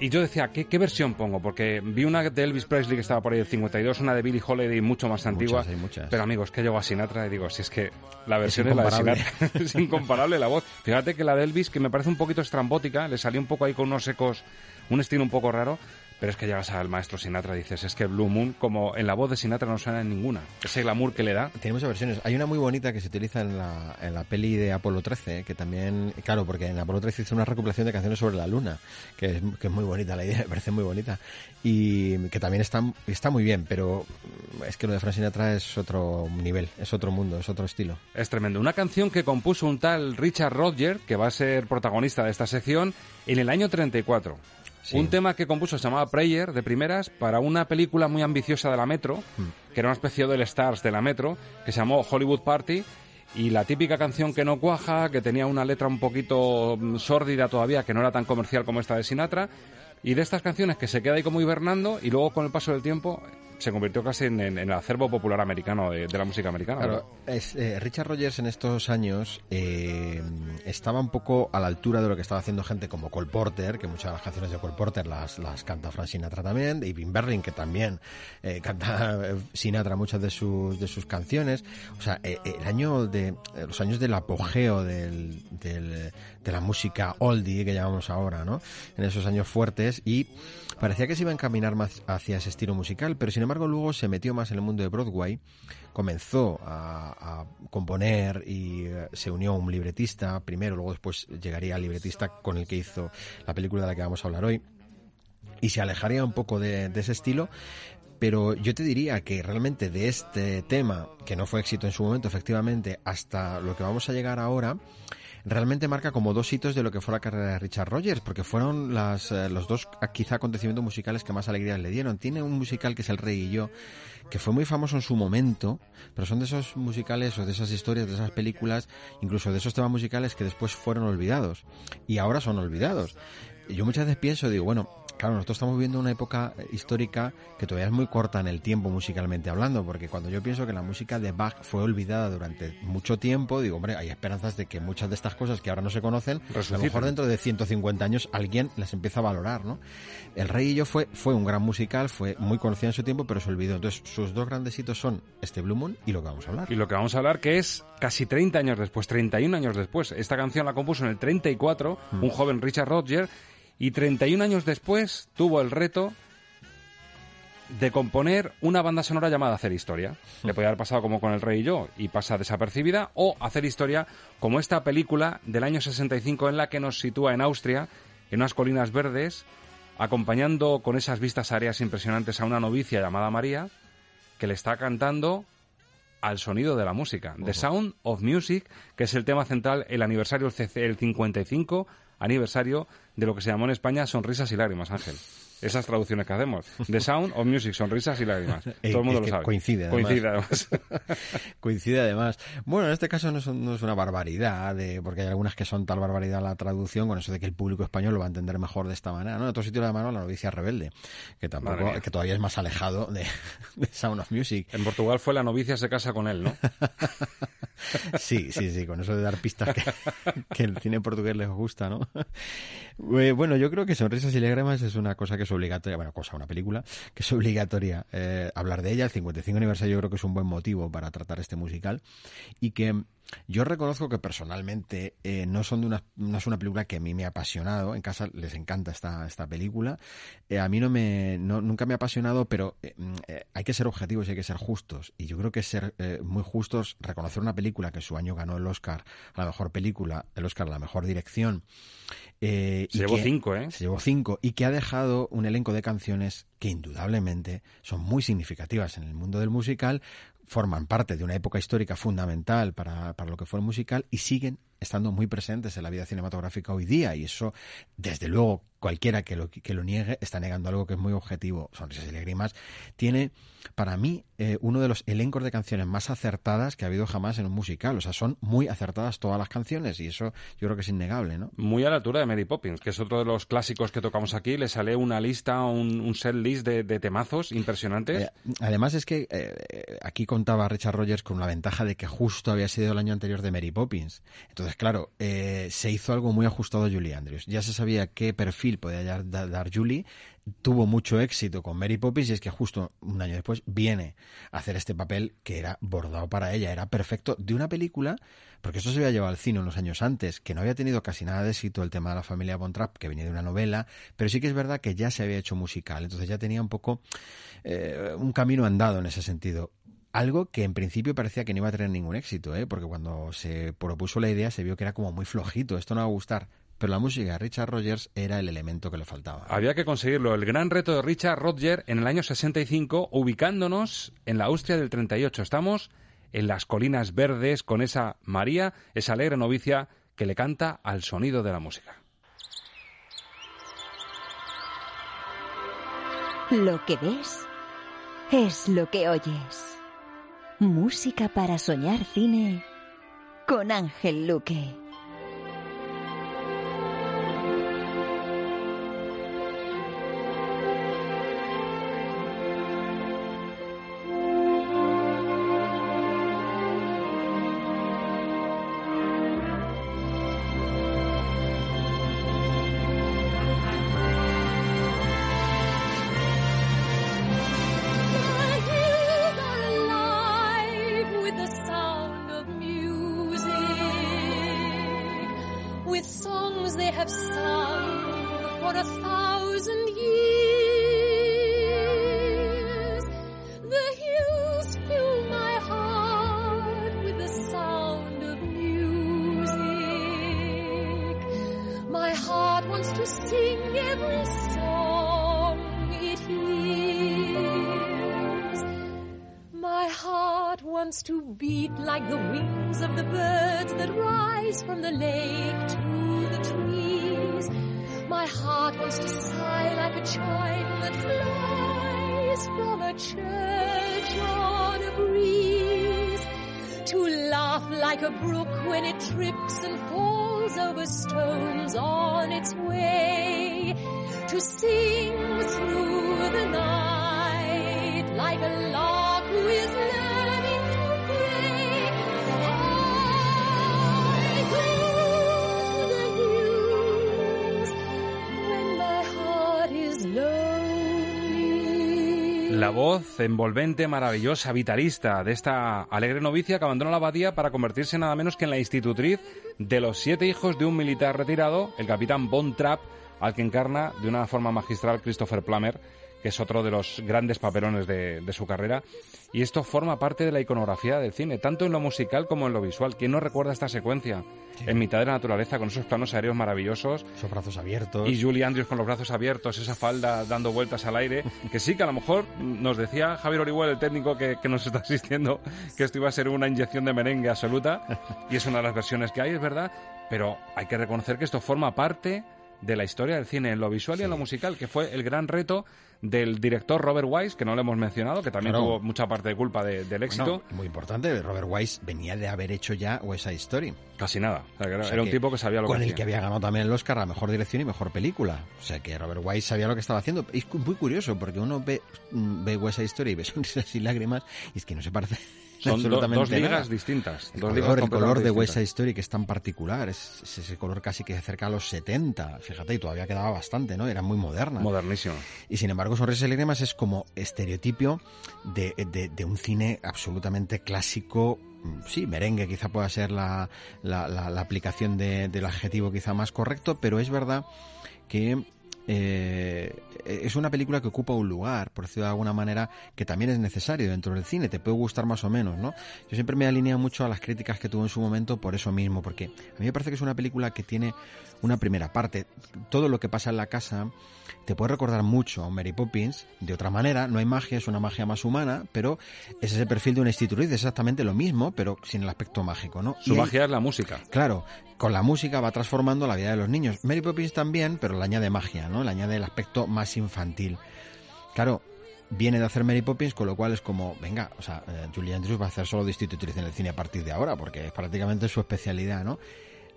Y yo decía, ¿qué, ¿qué, versión pongo? Porque vi una de Elvis Presley que estaba por ahí del 52, una de Billie Holiday mucho más antigua. Muchas, hay muchas. Pero amigos, que llegó a Sinatra y digo, si es que la versión es, es la de Sinatra. es incomparable la voz. Fíjate que la de Elvis, que me parece un poquito estrambótica, le salió un poco ahí con unos ecos, un estilo un poco raro. Pero es que llegas al maestro Sinatra y dices, es que Blue Moon, como en la voz de Sinatra no suena en ninguna. Ese glamour que le da. Tiene muchas versiones. Hay una muy bonita que se utiliza en la, en la peli de Apolo 13, que también, claro, porque en Apolo 13 hizo una recopilación de canciones sobre la luna, que es, que es muy bonita la idea, me parece muy bonita. Y que también está, está muy bien, pero es que lo de Frank Sinatra es otro nivel, es otro mundo, es otro estilo. Es tremendo. Una canción que compuso un tal Richard Rodgers, que va a ser protagonista de esta sección, en el año 34. Sí. Un tema que compuso se llamaba Prayer, de primeras, para una película muy ambiciosa de la Metro, mm. que era una especie del Stars de la Metro, que se llamó Hollywood Party, y la típica canción que no cuaja, que tenía una letra un poquito sórdida todavía, que no era tan comercial como esta de Sinatra, y de estas canciones que se queda ahí como hibernando, y luego con el paso del tiempo se convirtió casi en, en, en el acervo popular americano de, de la música americana. Claro, es, eh, Richard Rogers en estos años eh, estaba un poco a la altura de lo que estaba haciendo gente como Cole Porter, que muchas de las canciones de Cole Porter las, las canta Frank Sinatra también, David Berling, que también eh, canta Sinatra muchas de sus, de sus canciones. O sea, eh, el año de, los años del apogeo del, del, de la música oldie que llamamos ahora, ¿no? En esos años fuertes y parecía que se iba a encaminar más hacia ese estilo musical, pero sin embargo luego se metió más en el mundo de Broadway, comenzó a, a componer y uh, se unió a un libretista primero, luego después llegaría al libretista con el que hizo la película de la que vamos a hablar hoy y se alejaría un poco de ese estilo, pero yo te diría que realmente de este tema, que no fue éxito en su momento, efectivamente, hasta lo que vamos a llegar ahora, realmente marca como dos hitos de lo que fue la carrera de Richard Rogers, porque fueron las, eh, los dos quizá acontecimientos musicales que más alegría le dieron. Tiene un musical que es El Rey y yo, que fue muy famoso en su momento, pero son de esos musicales o de esas historias, de esas películas, incluso de esos temas musicales que después fueron olvidados y ahora son olvidados. Yo muchas veces pienso, digo, bueno, claro, nosotros estamos viviendo una época histórica que todavía es muy corta en el tiempo musicalmente hablando, porque cuando yo pienso que la música de Bach fue olvidada durante mucho tiempo, digo, hombre, hay esperanzas de que muchas de estas cosas que ahora no se conocen, a lo mejor dentro de 150 años alguien las empieza a valorar, ¿no? El Rey y yo fue, fue un gran musical, fue muy conocido en su tiempo, pero se olvidó. Entonces, sus dos grandes hitos son este Blue Moon y lo que vamos a hablar. Y lo que vamos a hablar que es casi 30 años después, 31 años después. Esta canción la compuso en el 34 mm. un joven Richard Rodgers y 31 años después tuvo el reto de componer una banda sonora llamada Hacer Historia. Le podía haber pasado como con El Rey y yo y pasa desapercibida, o Hacer Historia como esta película del año 65 en la que nos sitúa en Austria, en unas colinas verdes, acompañando con esas vistas aéreas impresionantes a una novicia llamada María, que le está cantando al sonido de la música. The Sound of Music, que es el tema central, el aniversario, el 55 aniversario de lo que se llamó en España Sonrisas y Lágrimas, Ángel esas traducciones que hacemos. The Sound of Music, sonrisas y lágrimas. Todo el mundo lo sabe. Coincide, además. Coincide además. coincide además. Bueno, en este caso no es, no es, una barbaridad, de, porque hay algunas que son tal barbaridad la traducción, con eso de que el público español lo va a entender mejor de esta manera. ¿no? En otro sitio de la mano, La novicia rebelde, que tampoco, que todavía es más alejado de, de Sound of Music. En Portugal fue La novicia se casa con él, ¿no? sí, sí, sí, con eso de dar pistas que, que el cine portugués les gusta, ¿no? Eh, bueno, yo creo que Sonrisas y Lágrimas es una cosa que es obligatoria, bueno, cosa, una película, que es obligatoria eh, hablar de ella. El 55 aniversario yo creo que es un buen motivo para tratar este musical y que yo reconozco que personalmente eh, no son de una, no es una película que a mí me ha apasionado. En casa les encanta esta, esta película. Eh, a mí no me, no, nunca me ha apasionado, pero eh, hay que ser objetivos y hay que ser justos. Y yo creo que ser muy justos, reconocer una película que su año ganó el Oscar a la mejor película, el Oscar a la mejor dirección. se llevó cinco, ¿eh? Se llevó cinco y que ha dejado un elenco de canciones que indudablemente son muy significativas en el mundo del musical, forman parte de una época histórica fundamental para, para, lo que fue el musical y siguen estando muy presentes en la vida cinematográfica hoy día y eso desde luego cualquiera que lo, que lo niegue está negando algo que es muy objetivo. Sonrisas y lágrimas tiene, para mí, eh, uno de los elencos de canciones más acertadas que ha habido jamás en un musical. O sea, son muy acertadas todas las canciones y eso yo creo que es innegable, ¿no? Muy a la altura de Mary Poppins, que es otro de los clásicos que tocamos aquí. Le sale una lista, un, un set list de, de temazos impresionantes. Eh, además es que eh, aquí contaba Richard Rogers con la ventaja de que justo había sido el año anterior de Mary Poppins. Entonces, claro, se hizo algo muy ajustado a Julie Andrews. Ya se sabía qué perfil podía dar Julie, tuvo mucho éxito con Mary Poppins y es que justo un año después viene a hacer este papel que era bordado para ella, era perfecto de una película, porque eso se había llevado al cine unos años antes, que no había tenido casi nada de éxito el tema de la familia Von Trapp, que venía de una novela, pero sí que es verdad que ya se había hecho musical, entonces ya tenía un poco eh, un camino andado en ese sentido. Algo que en principio parecía que no iba a tener ningún éxito, ¿eh? porque cuando se propuso la idea se vio que era como muy flojito, esto no va a gustar pero la música de Richard Rogers era el elemento que le faltaba. Había que conseguirlo. El gran reto de Richard Rogers en el año 65, ubicándonos en la Austria del 38. Estamos en las colinas verdes con esa María, esa alegre novicia que le canta al sonido de la música. Lo que ves es lo que oyes. Música para soñar cine con Ángel Luque. to beat like the wings of the birds that rise from the lake to the trees. My heart wants to sigh like a chime that flies from a church on a breeze. To laugh like a brook when it trips and falls over stones on its way. To sing through the night like a lark who is La voz envolvente, maravillosa, vitalista de esta alegre novicia que abandona la abadía para convertirse nada menos que en la institutriz de los siete hijos de un militar retirado, el capitán Von Trapp, al que encarna de una forma magistral Christopher Plummer, que es otro de los grandes papelones de, de su carrera. Y esto forma parte de la iconografía del cine, tanto en lo musical como en lo visual. ¿Quién no recuerda esta secuencia? En mitad de la naturaleza, con esos planos aéreos maravillosos. Esos brazos abiertos. Y Julie Andrews con los brazos abiertos, esa falda dando vueltas al aire. Que sí, que a lo mejor nos decía Javier Orihuel, el técnico que, que nos está asistiendo, que esto iba a ser una inyección de merengue absoluta. Y es una de las versiones que hay, es verdad. Pero hay que reconocer que esto forma parte de la historia del cine en lo visual y en lo musical, que fue el gran reto del director Robert Wise, que no lo hemos mencionado, que también Claro. tuvo mucha parte de culpa de- del éxito. Bueno, muy importante, Robert Wise venía de haber hecho ya West Side Story. Casi nada. O sea, que era, O sea era un tipo que sabía lo con que el hacía. que había ganado también el Oscar a mejor dirección y mejor película. O sea que Robert Wise sabía lo que estaba haciendo. Es muy curioso porque uno ve, ve West Side Story y ve sonrisas y lágrimas y es que no se parece. Son do- dos ligas nada. distintas. El dos color, ligas el color de West. Side Story que es tan particular, es, es ese color casi que cerca a los 70, fíjate, y todavía quedaba bastante, ¿no? Era muy moderna. Modernísimo. Y sin embargo, Sonrisas y Lágrimas es como estereotipo de, de- de un cine absolutamente clásico. mm, Sí, merengue quizá pueda ser la, la, la- la aplicación de- del adjetivo quizá más correcto, pero es verdad que eh, es una película que ocupa un lugar, por decirlo de alguna manera, que también es necesario dentro del cine, te puede gustar más o menos, ¿no? Yo siempre me alineo mucho a las críticas que tuvo en su momento por eso mismo, porque a mí me parece que es una película que tiene una primera parte, todo lo que pasa en la casa te puede recordar mucho a un Mary Poppins, de otra manera, no hay magia, es una magia más humana, pero es ese perfil de una institutriz, es exactamente lo mismo, pero sin el aspecto mágico, ¿no? Su Y hay- magia es la música. Claro, con la música va transformando la vida de los niños. Mary Poppins también, pero le añade magia, ¿no? Le añade el aspecto más infantil. Claro, viene de hacer Mary Poppins, con lo cual es como, venga, o sea, eh, Julie Andrews va a hacer solo de institutriz en el cine a partir de ahora, porque es prácticamente su especialidad, ¿no?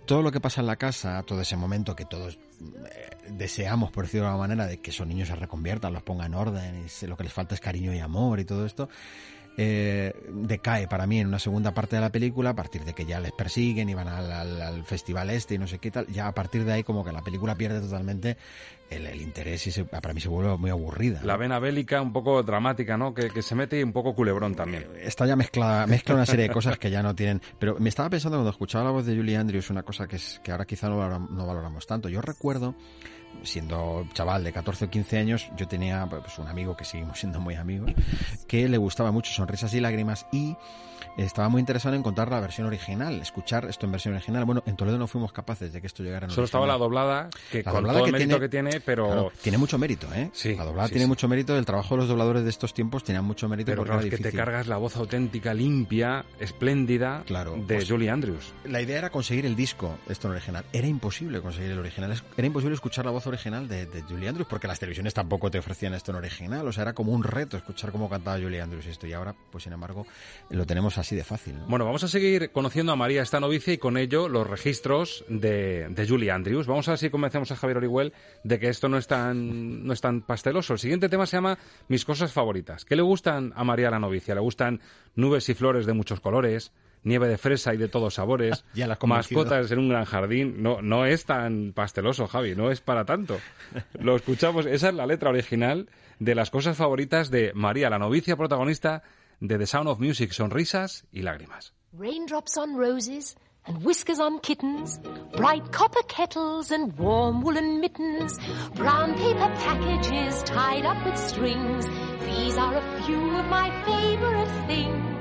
Todo lo que pasa en la casa, todo ese momento que todos eh, deseamos, por decirlo de alguna manera, de que esos niños se reconviertan, los pongan en orden, y lo que les falta es cariño y amor y todo esto, eh, decae para mí en una segunda parte de la película a partir de que ya les persiguen y van al, al- al festival este y no sé qué tal ya a partir de ahí como que la película pierde totalmente el, el interés y se- para mí se vuelve muy aburrida La vena bélica un poco dramática, ¿no? Que, que se mete y un poco culebrón también. está ya mezclada mezcla una serie de cosas que ya no tienen pero me estaba pensando cuando escuchaba la voz de Julie Andrews una cosa que es que ahora quizá no, no valoramos tanto yo recuerdo siendo chaval de 14 o 15 años, yo tenía pues, un amigo que seguimos siendo muy amigos, que le gustaba mucho Sonrisas y Lágrimas y estaba muy interesado en encontrar la versión original, escuchar esto en versión original. Bueno, en Toledo no fuimos capaces de que esto llegara en Solo estaba la doblada, que La con doblada todo el que mérito tiene- que tiene, pero... Claro, tiene mucho mérito, ¿eh? Sí, la doblada sí, tiene sí. mucho mérito, el trabajo de los dobladores de estos tiempos tenía mucho mérito Pero porque claro, era es que te cargas la voz auténtica, limpia, espléndida Claro, de pues- Julie Andrews. La idea era conseguir el disco, esto en original. Era imposible conseguir el original. Era imposible escuchar la voz original de, de Julie Andrews porque las televisiones tampoco te ofrecían esto en original. O sea, era como un reto escuchar cómo cantaba Julie Andrews esto. Y ahora, pues sin embargo, lo tenemos así de fácil. ¿no? Bueno, vamos a seguir conociendo a María esta novicia y con ello los registros de, de Julie Andrews. Vamos a ver si convencemos a Javier Orihuel de que esto no es tan no es tan pasteloso. El siguiente tema se llama Mis cosas favoritas. ¿Qué le gustan a María la novicia? ¿Le gustan nubes y flores de muchos colores? Nieve de fresa y de todos sabores, Ya la has convencido. mascotas en un gran jardín. No, no es tan pasteloso, Javi, no es para tanto. Lo escuchamos, esa es la letra original de las cosas favoritas de María, la novicia protagonista de The Sound of Music, Sonrisas y Lágrimas. Raindrops on roses and whiskers on kittens, bright copper kettles and warm woolen mittens, brown paper packages tied up with strings. These are a few of my favorite things.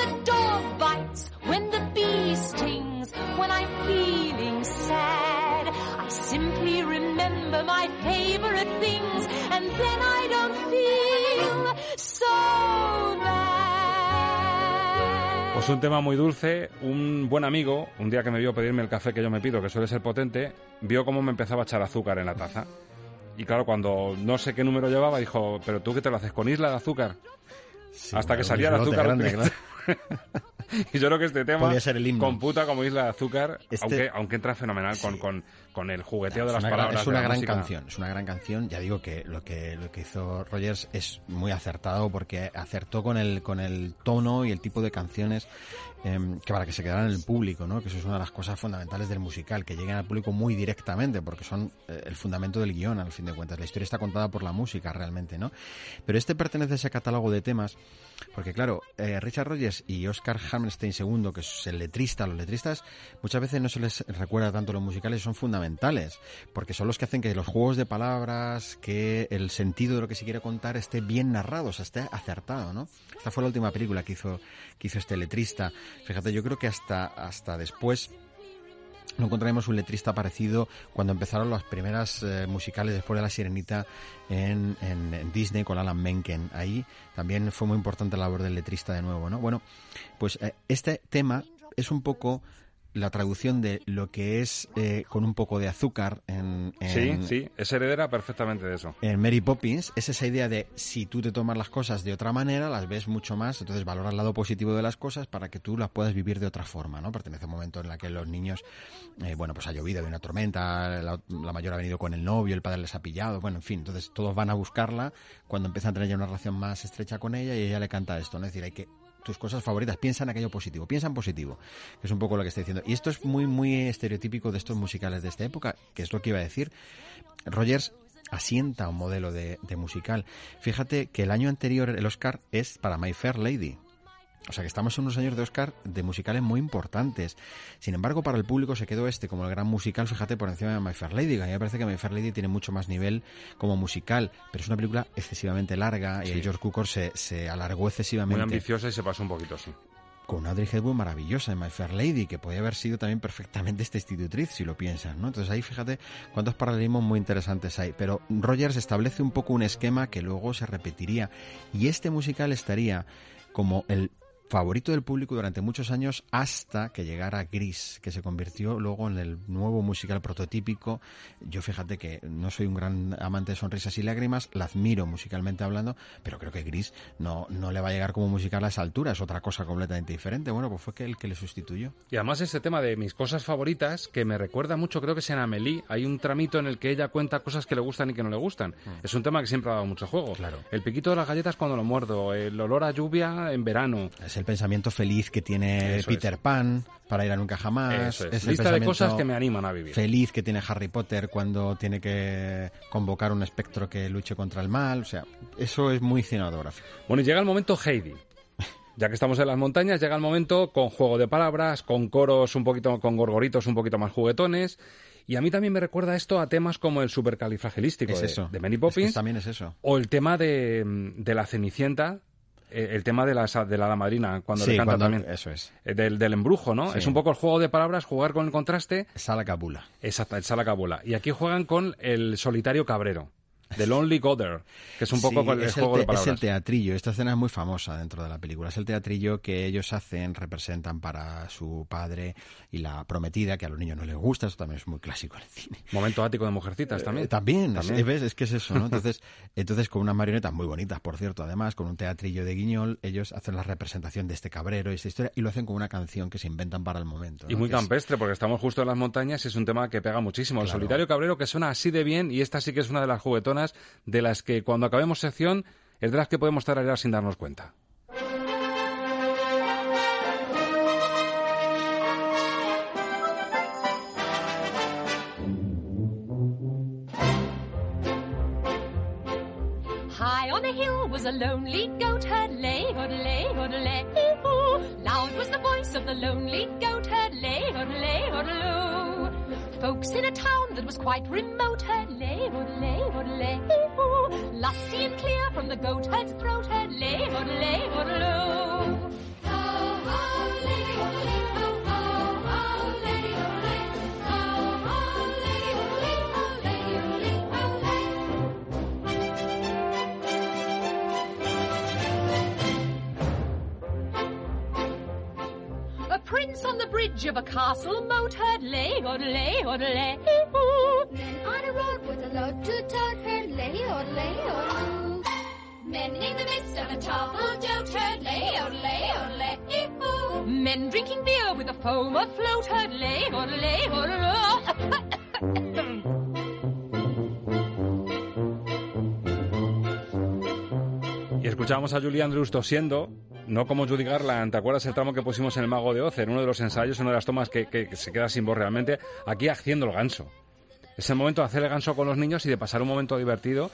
when I'm feeling sad, I simply remember my favorite things and then I don't feel so bad. Pues un tema muy dulce, un buen amigo, un día que me vio pedirme el café que yo me pido, que suele ser potente, vio cómo me empezaba a echar azúcar en la taza. Y claro, cuando no sé qué número llevaba, dijo, pero tú qué te lo haces con isla de azúcar. Hasta que salía el azúcar. grande, Y yo creo que este tema ser el computa como Isla de Azúcar, Este- aunque, aunque entra fenomenal con, con, con el jugueteo de Es las una gran- palabras. Es de una gran música. canción, es una gran canción. Ya digo que lo que lo que hizo Rogers es muy acertado porque acertó con el con el tono y el tipo de canciones em, que para que se quedaran en el público, ¿no? Que eso es una de las cosas fundamentales del musical, que lleguen al público muy directamente, porque son eh, el fundamento del guion, al fin de cuentas. La historia está contada por la música realmente, ¿no? Pero este pertenece a ese catálogo de temas, porque claro, eh, Richard Rogers y Oscar Hammerstein II, que es el letrista, los letristas muchas veces no se les recuerda tanto los musicales, son fundamentales, porque son los que hacen que los juegos de palabras, que el sentido de lo que se quiere contar esté bien narrado, o sea, esté acertado, ¿no? Esta fue la última película que hizo, que hizo este letrista. Fíjate, yo creo que hasta, hasta después no encontraremos un letrista parecido cuando empezaron las primeras eh, musicales después de La Sirenita en, Disney con Alan Menken. Ahí también fue muy importante la labor del letrista de nuevo, ¿no? Bueno, pues eh, este tema es un poco la traducción de lo que es eh, con un poco de azúcar en, en- Sí, sí, es heredera perfectamente de eso. en Mary Poppins es esa idea de si tú te tomas las cosas de otra manera, las ves mucho más, entonces valoras el lado positivo de las cosas para que tú las puedas vivir de otra forma, ¿no? Pertenece a un momento en el que los niños, eh, bueno, pues ha llovido, hay una tormenta, la, la mayor ha venido con el novio, el padre les ha pillado, bueno, en fin, entonces todos van a buscarla cuando empiezan a tener ya una relación más estrecha con ella y ella le canta esto, ¿no? Es decir, hay que tus cosas favoritas, piensa en aquello positivo, piensa en positivo, que es un poco lo que estoy diciendo. Y esto es muy, muy estereotípico de estos musicales de esta época, que es lo que iba a decir. Rogers asienta un modelo de, de musical. Fíjate que el año anterior el Oscar es para My Fair Lady. O sea que estamos en unos años de Oscar de musicales muy importantes. Sin embargo, para el público se quedó este como el gran musical, fíjate, por encima de My Fair Lady. A mí me parece que My Fair Lady tiene mucho más nivel como musical, pero es una película excesivamente larga y el George Cukor se, se alargó excesivamente Muy ambiciosa y se pasó un poquito, sí. con una Audrey Hepburn maravillosa en My Fair Lady, que podía haber sido también perfectamente esta institutriz, si lo piensas, ¿no? Entonces ahí fíjate cuántos paralelismos muy interesantes hay. Pero Rogers establece un poco un esquema que luego se repetiría. Y este musical estaría como el favorito del público durante muchos años hasta que llegara Gris, que se convirtió luego en el nuevo musical prototípico. Yo fíjate que no soy un gran amante de sonrisas y lágrimas, la admiro musicalmente hablando, pero creo que Gris no, no le va a llegar como musical a esa altura, es otra cosa completamente diferente. Bueno, pues fue que el que le sustituyó. Y además este tema de mis cosas favoritas, que me recuerda mucho, creo que es en Amélie, hay un tramito en el que ella cuenta cosas que le gustan y que no le gustan. Es un tema que siempre ha dado mucho juego. Claro. El piquito de las galletas cuando lo muerdo, el olor a lluvia en verano. Es el pensamiento feliz que tiene Eso Peter es. Pan para ir a nunca jamás. Eso es. el Lista de cosas que me animan a vivir. Feliz que tiene Harry Potter cuando tiene que convocar un espectro que luche contra el mal. O sea, eso es muy cinematográfico. Bueno, y llega el momento Heidi. Ya que estamos en las montañas, llega el momento con juego de palabras, con coros un poquito, con gorgoritos un poquito más juguetones. Y a mí también me recuerda esto a temas como el supercalifragilístico Es de, eso. de Mary Es que Poppins. también es eso. O el tema de, de la Cenicienta, el tema de la, de la madrina, cuando Sí, le canta cuando- también. eso es. Eh, Del, del embrujo, ¿no? Sí. Es un poco el juego de palabras, jugar con el contraste. Sala Cabula. Exacto, el Salacabula. Y aquí juegan con el solitario cabrero. The Lonely Goder, que es un poco Sí, el es juego te- de palabras. Es el teatrillo. Esta escena es muy famosa dentro de la película. Es el teatrillo que ellos hacen, representan para su padre y la prometida, que a los niños no les gusta. Eso también es muy clásico en el cine. Momento ático de mujercitas también. Eh, también, También. Es, ¿ves? es que es eso, ¿no? Entonces, entonces con unas marionetas muy bonitas, por cierto, además, con un teatrillo de guiñol, ellos hacen la representación de este cabrero y esta historia y lo hacen con una canción que se inventan para el momento. Y ¿no? muy Que es- campestre, porque estamos justo en las montañas y es un tema que pega muchísimo. El Claro. solitario cabrero que suena así de bien y esta sí que es una de las juguetonas de las que cuando acabemos sección es de las que podemos tararear sin darnos cuenta. High on a hill was a lonely goat herd, lay, lay, lay, ooh. Loud was the voice of the lonely goat herd, lay, lay, lay. Folks in a town that was quite remote, Her lay, lay, lay. Lusty and clear from the goat herd's throat, Her lay, lay, lay. Prince on the bridge of a castle moat heard lay, lay, lay. Men on a road with a load to tote heard lay, lay, ooh. Men in the midst of a toppled jote heard lay, lay, lay. Men drinking beer with a foam afloat, lay, lay, Y escuchábamos a Julie Andrews tosiendo, no como Judy Garland. ¿Te acuerdas el tramo que pusimos en El Mago de Oz? En uno de los ensayos, en una de las tomas que, se queda sin voz realmente. Aquí haciendo el ganso. Es el momento de hacer el ganso con los niños y de pasar un momento divertido.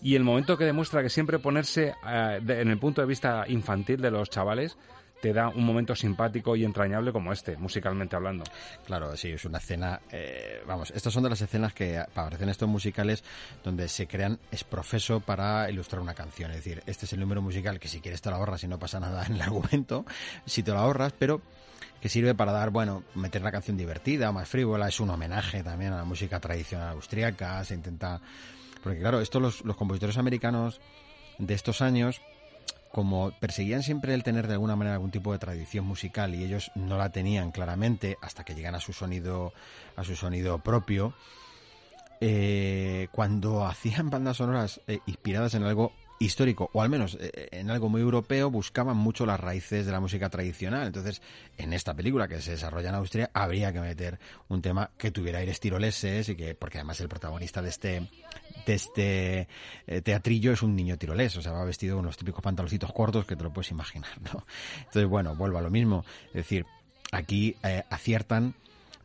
Y el momento que demuestra que siempre ponerse eh, en el punto de vista infantil de los chavales te da un momento simpático y entrañable como este, musicalmente hablando. Claro, sí, es una escena. eh, vamos, estas son de las escenas que aparecen en estos musicales donde se crean es profeso para ilustrar una canción. Es decir, este es el número musical que si quieres te lo ahorras y no pasa nada en el argumento, si te lo ahorras, pero que sirve para dar, bueno, meter una canción divertida, más frívola, es un homenaje también a la música tradicional austríaca, se intenta... Porque claro, esto los compositores americanos de estos años como perseguían siempre el tener de alguna manera algún tipo de tradición musical y ellos no la tenían claramente hasta que llegan a su sonido a su sonido propio eh, cuando hacían bandas sonoras eh, inspiradas en algo histórico o al menos eh, en algo muy europeo buscaban mucho las raíces de la música tradicional entonces en esta película que se desarrolla en Austria habría que meter un tema que tuviera aires tiroleses y que porque además el protagonista de este de este eh, teatrillo es un niño tirolés, o sea, va vestido con los típicos pantaloncitos cortos que te lo puedes imaginar, ¿no? Entonces, bueno, vuelvo a lo mismo. Es decir, aquí eh, aciertan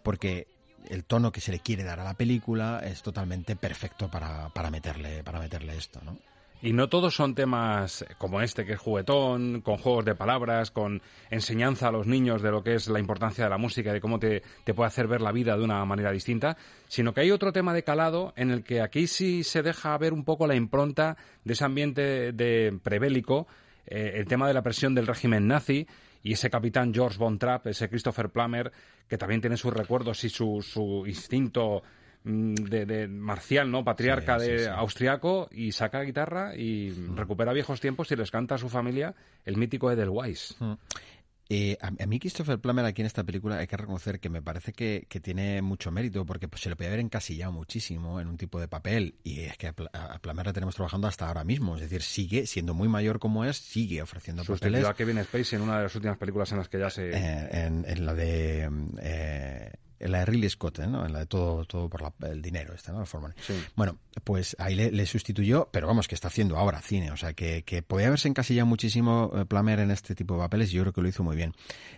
porque el tono que se le quiere dar a la película es totalmente perfecto para, para meterle, para meterle esto, ¿no? Y no todos son temas como este, que es juguetón, con juegos de palabras, con enseñanza a los niños de lo que es la importancia de la música y de cómo te, te puede hacer ver la vida de una manera distinta, sino que hay otro tema de calado en el que aquí sí se deja ver un poco la impronta de ese ambiente de prebélico, eh, el tema de la presión del régimen nazi y ese capitán George von Trapp, ese Christopher Plummer, que también tiene sus recuerdos y su, su instinto de, de marcial, ¿no? Patriarca Sí, sí, de austriaco y saca guitarra y recupera viejos tiempos y les canta a su familia el mítico Edelweiss. Eh, a, a mí Christopher Plummer aquí en esta película hay que reconocer que me parece que, que tiene mucho mérito porque pues, se lo puede haber encasillado muchísimo en un tipo de papel y es que a, a Plummer le tenemos trabajando hasta ahora mismo, es decir, sigue siendo muy mayor como es, sigue ofreciendo Sustituyó papeles. a Kevin Spacey en una de las últimas películas en las que ya se... eh, en, en la de eh, en la de Ridley Scott, ¿eh? ¿no? En la de todo, todo por la- el dinero, esta, ¿no? La forma. Bueno, pues ahí le, le sustituyó, pero vamos, que está haciendo ahora cine, o sea, que, que podía haberse encasillado muchísimo eh, Plummer en este tipo de papeles y yo creo que lo hizo muy bien.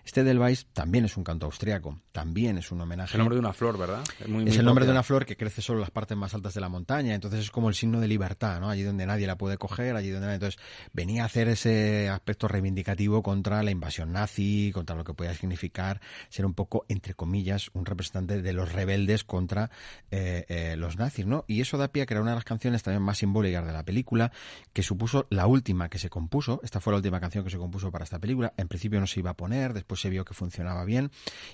Este Delweiss también es un canto austriaco, también es un homenaje. Es el nombre de una flor, ¿verdad? Es, muy- Es muy el nombre de una flor que crece solo en las partes más altas de la montaña, entonces es como el signo de libertad, ¿no? Allí donde nadie la puede coger, allí donde nadie... Entonces venía a hacer ese aspecto reivindicativo contra la invasión nazi, contra lo que podía significar ser un poco, entre comillas, un representante de los rebeldes contra eh, eh, los nazis, ¿no? Y eso da pie a crear una de las canciones también más simbólicas de la película, que supuso la última que se compuso, esta fue la última canción que se compuso para esta película, en principio no se iba a poner, después se vio que funcionaba bien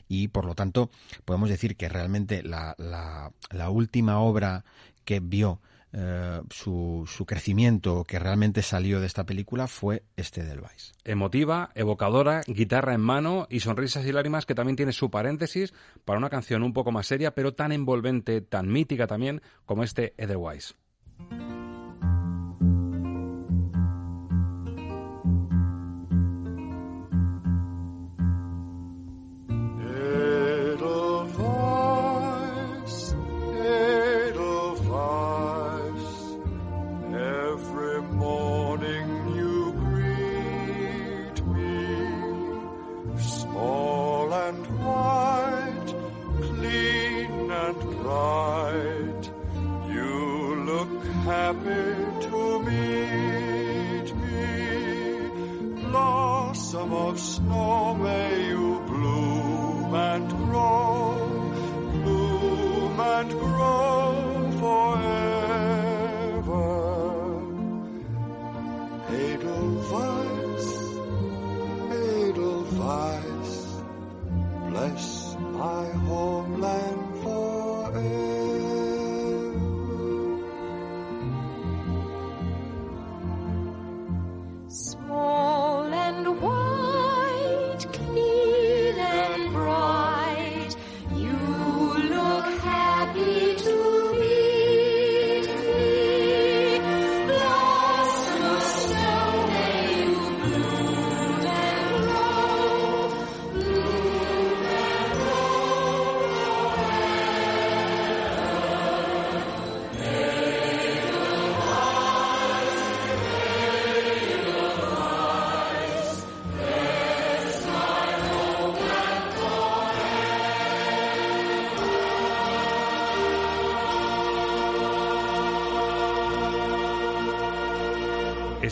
y por lo tanto podemos decir que realmente la, la, la última obra que vio eh, su, su crecimiento, que realmente salió de esta película, fue este del Vice. Emotiva, evocadora, guitarra en mano y sonrisas y lágrimas que también tiene su paréntesis para una canción un poco más seria, pero tan envolvente, tan mítica también como este Edelweiss.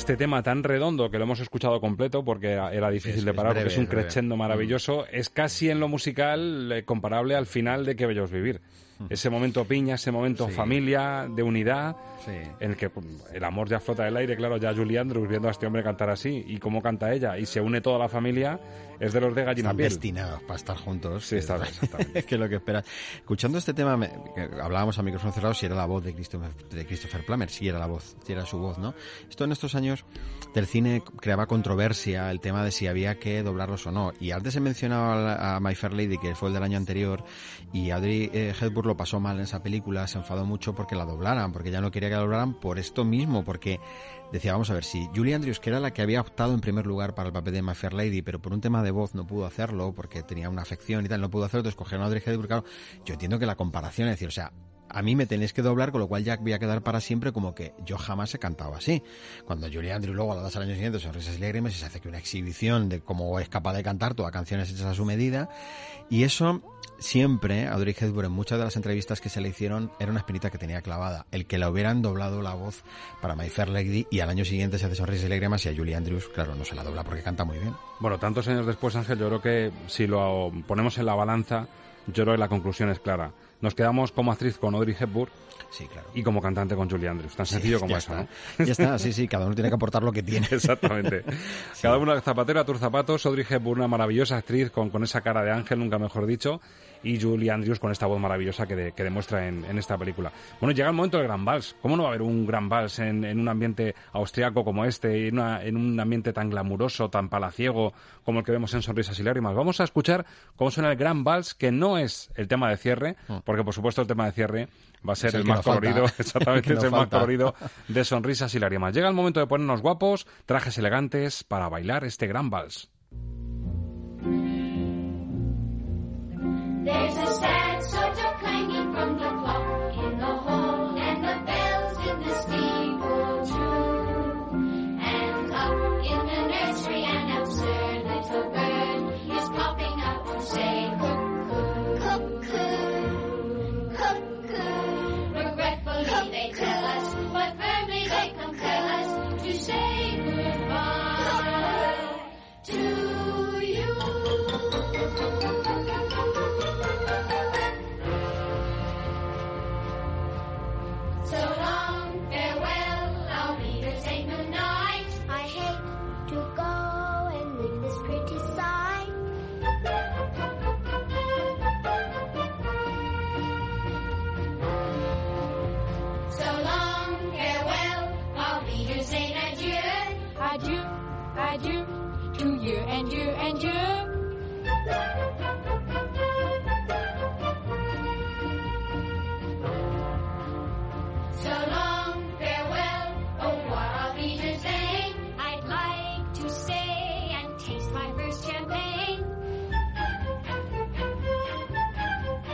Este tema tan redondo que lo hemos escuchado completo porque era difícil Es- de es parar breve, porque es un es crescendo maravilloso, es casi en lo musical eh, comparable al final de Qué bello es vivir. Ese momento piña, ese momento Sí. familia, de unidad, Sí. en el que pues, el amor ya flota del aire, claro, ya Julie Andrews viendo a este hombre cantar así y cómo canta ella y se une toda la familia, es de los de gallina Están piel. destinados para estar juntos. Sí, está Es que lo que esperas. Escuchando este tema, me- hablábamos a micrófono cerrado si era la voz de Christopher, de Christopher Plummer, si era la voz, si era su voz, ¿no? Esto en estos años del cine creaba controversia el tema de si había que doblarlos o no. Y antes he mencionado a, a My Fair Lady, que fue el del año anterior, y Audrey eh, Hepburn lo pasó mal en esa película, se enfadó mucho porque la doblaran, porque ya no quería que la doblaran por esto mismo, porque decía, vamos a ver, si Julie Andrews, que era la que había optado en primer lugar para el papel de My Fair Lady, pero por un tema de voz no pudo hacerlo, porque tenía una afección y tal, no pudo hacerlo, entonces cogieron a Audrey Hepburn, claro, yo entiendo que la comparación es decir, o sea, a mí me tenéis que doblar, con lo cual ya voy a quedar para siempre como que yo jamás he cantado así. Cuando Julie Andrews luego a las al año siguiente sonrisas y lágrimas y se hace que una exhibición de cómo es capaz de cantar todas canciones hechas a su medida y eso siempre Audrey Hepburn en muchas de las entrevistas que se le hicieron era una espinita que tenía clavada el que la hubieran doblado la voz para My Fair Lady y al año siguiente se hace sonrisas y lágrimas y a Julie Andrews claro no se la dobla porque canta muy bien Bueno, tantos años después, Ángel, yo creo que si lo ponemos en la balanza, yo creo que la conclusión es clara. Nos quedamos como actriz con Audrey Hepburn sí claro y como cantante con Julie Andrews. Tan sencillo como eso, está. ¿no? ya está sí sí cada uno tiene que aportar lo que tiene Exactamente. Cada uno zapatero a tus zapatos. Audrey Hepburn, una maravillosa actriz con, con esa cara de ángel, nunca mejor dicho. Y Julie Andrews con esta voz maravillosa que, de- que demuestra en, en esta película. Bueno, llega el momento del gran vals. ¿Cómo no va a haber un gran vals en, en un ambiente austriaco como este, y en, una- en un ambiente tan glamuroso, tan palaciego como el que vemos en Sonrisas y Lágrimas? Vamos a escuchar cómo suena el gran vals, que no es el tema de cierre, porque por supuesto el tema de cierre va a ser Mm. El más falta. colorido, exactamente, El que es el más colorido de sonrisas y lágrimas. Llega el momento de ponernos guapos, trajes elegantes para bailar este gran vals.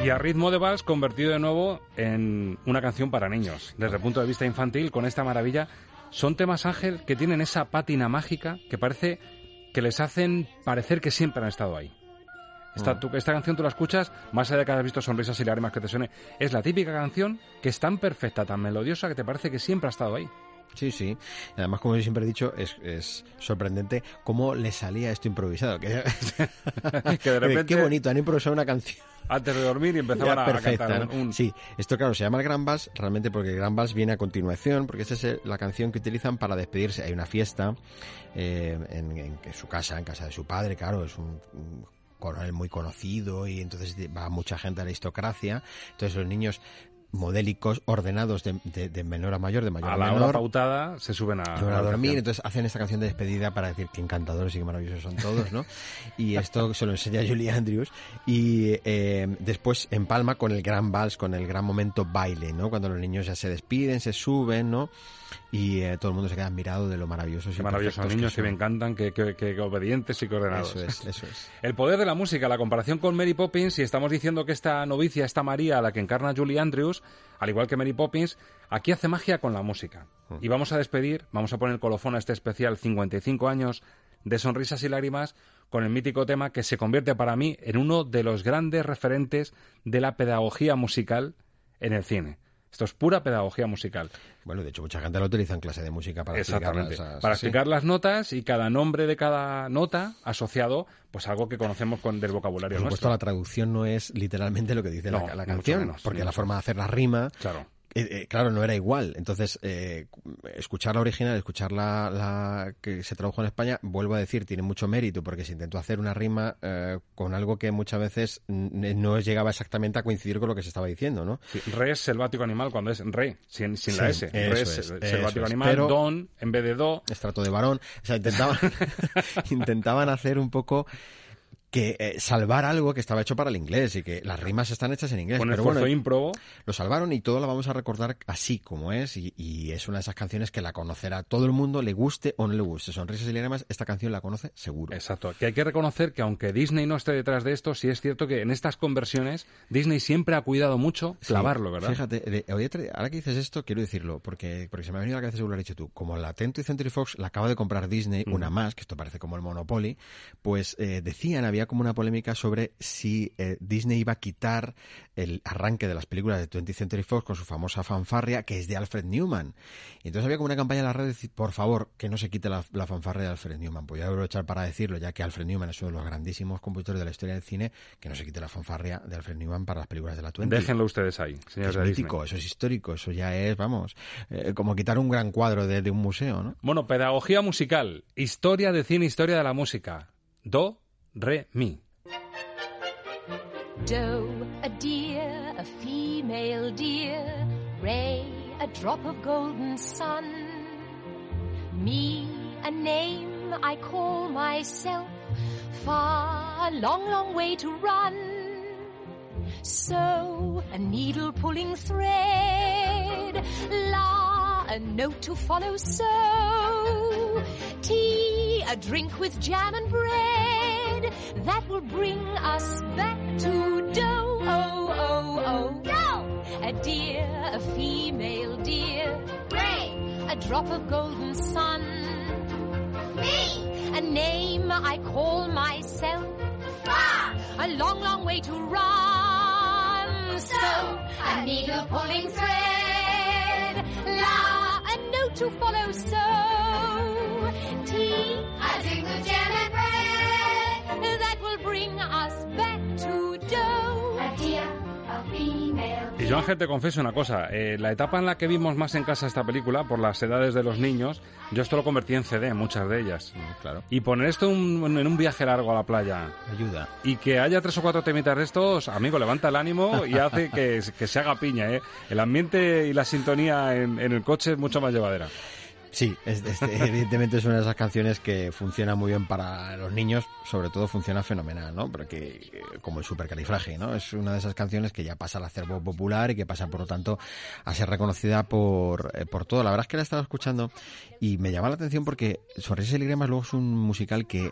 Y a ritmo de vals convertido de nuevo en una canción para niños. Desde el punto de vista infantil, con esta maravilla, son temas, Ángel, que tienen esa pátina mágica que parece que les hacen parecer que siempre han estado ahí. Esta, Mm. esta canción tú la escuchas, más allá de que hayas visto sonrisas y lágrimas que te suene, es la típica canción que es tan perfecta, tan melodiosa, que te parece que siempre ha estado ahí. Sí, sí. Además, como yo siempre he dicho, es, es sorprendente cómo le salía esto improvisado. Que, Que de repente- Qué bonito, han improvisado una canción. Antes de dormir y empezaban Ya, a, a perfecta, cantar ¿no? un- Sí, esto claro, se llama el Gran Vals realmente porque el Gran Vals viene a continuación, porque esa es la canción que utilizan para despedirse. Hay una fiesta eh, en, en que su casa, en casa de su padre, claro, es un, un coronel muy conocido y entonces va mucha gente a la aristocracia. Entonces los niños modélicos ordenados de, de- de menor a mayor, de mayor a, a la menor, hora pautada se suben a, se van la a dormir, entonces hacen esta canción de despedida para decir que encantadores y que maravillosos son todos, ¿no? Y esto se lo enseña Julie Andrews. Y eh, después empalma con el gran vals, con el gran momento baile, ¿no? Cuando los niños ya se despiden, se suben, ¿no? Y eh, todo el mundo se queda admirado de lo maravillosos y maravillosos niños que, me encantan, que, que- que obedientes y que ordenados. Eso es, eso es. El poder de la música, la comparación con Mary Poppins, y estamos diciendo que esta novicia, esta María, a la que encarna Julie Andrews, al igual que Mary Poppins, aquí hace magia con la música. Y vamos a despedir, vamos a poner colofón a este especial 55 años de sonrisas y lágrimas con el mítico tema que se convierte para mí en uno de los grandes referentes de la pedagogía musical en el cine. Esto es pura pedagogía musical. Bueno, de hecho, mucha gente lo utiliza en clase de música para explicar Para sí. explicar las notas y cada nombre de cada nota asociado, pues algo que conocemos con del vocabulario Por supuesto, nuestro. la traducción no es literalmente lo que dice la- No, la, mucho canción, menos, porque la forma de hacer la rima, Claro. Eh, eh, claro, no era igual. Entonces, eh, escuchar la original, escuchar la, la que se tradujo en España, vuelvo a decir, tiene mucho mérito, porque se intentó hacer una rima eh, con algo que muchas veces no llegaba exactamente a coincidir con lo que se estaba diciendo, ¿no? Sí, re es selvático animal cuando es re, sin, sin la Sí, S. Re es, es, selvático es. animal, Pero- don en vez de do. estrato de varón. O sea, intentaban, intentaban hacer un poco que eh, salvar algo que estaba hecho para el inglés y que las rimas están hechas en inglés. Con pero esfuerzo bueno, ímprobo. Lo salvaron y todo lo vamos a recordar así como es y, y es una de esas canciones que la conocerá todo el mundo, le guste o no le guste. Sonrisas y lágrimas, esta canción la conoce seguro. Exacto. Que hay que reconocer que aunque Disney no esté detrás de esto, sí es cierto que en estas conversiones Disney siempre ha cuidado mucho Sí, clavarlo, ¿verdad? Fíjate, ahora que dices esto, quiero decirlo, porque, porque se me ha venido a la cabeza según lo has dicho tú. Como la Atento y Century Fox la acaba de comprar Disney, una más, que esto parece como el Monopoly, pues eh, decían, había como una polémica sobre si eh, Disney iba a quitar el arranque de las películas de 20th Century Fox con su famosa fanfarria, que es de Alfred Newman. Y entonces había como una campaña en la red de decir, por favor, que no se quite la, la fanfarria de Alfred Newman. Voy a aprovechar para decirlo, ya que Alfred Newman es uno de los grandísimos compositores de la historia del cine, que no se quite la fanfarria de Alfred Newman para las películas de la 20. Déjenlo ustedes ahí, señores es mítico, eso es histórico, eso ya es, vamos, eh, como quitar un gran cuadro de, de un museo, ¿no? Bueno, pedagogía musical, historia de cine, historia de la música. Do, re, mi. Doe, a deer, a female deer. Ray, a drop of golden sun. Me, a name I call myself. Far, a long, long way to run. So, a needle pulling thread. La, a note to follow. So, tea, a drink with jam and bread. That will bring us back to dough. Oh, oh, oh. Dough! A deer, a female deer. Ray, a drop of golden sun. Me, a name I call myself. Far, a long, long way to run. So, a needle pulling thread. La, a note to follow. So, tea, a drink with jam and bread. That will bring us back to dough. A deer, a female Y yo, Ángel, te confieso una cosa. eh, la etapa en la que vimos más en casa esta película, por las edades de los niños, yo esto lo convertí en CD, muchas de ellas. claro. Y poner esto un- en un viaje largo a la playa. Ayuda. Y que haya tres o cuatro temitas de estos, amigo, levanta el ánimo y hace que, que se haga piña, ¿eh? El ambiente y la sintonía en, en el coche es mucho más llevadera. Sí, es- es- evidentemente es una de esas canciones que funciona muy bien para los niños, sobre todo funciona fenomenal, ¿no? Porque, eh, como el supercalifragio, ¿no? Es una de esas canciones que ya pasa al acervo popular y que pasa, por lo tanto, a ser reconocida por, eh, por todo. La verdad es que la he estado escuchando y me llama la atención porque Sonrisas y Lágrimas luego es un musical que, eh,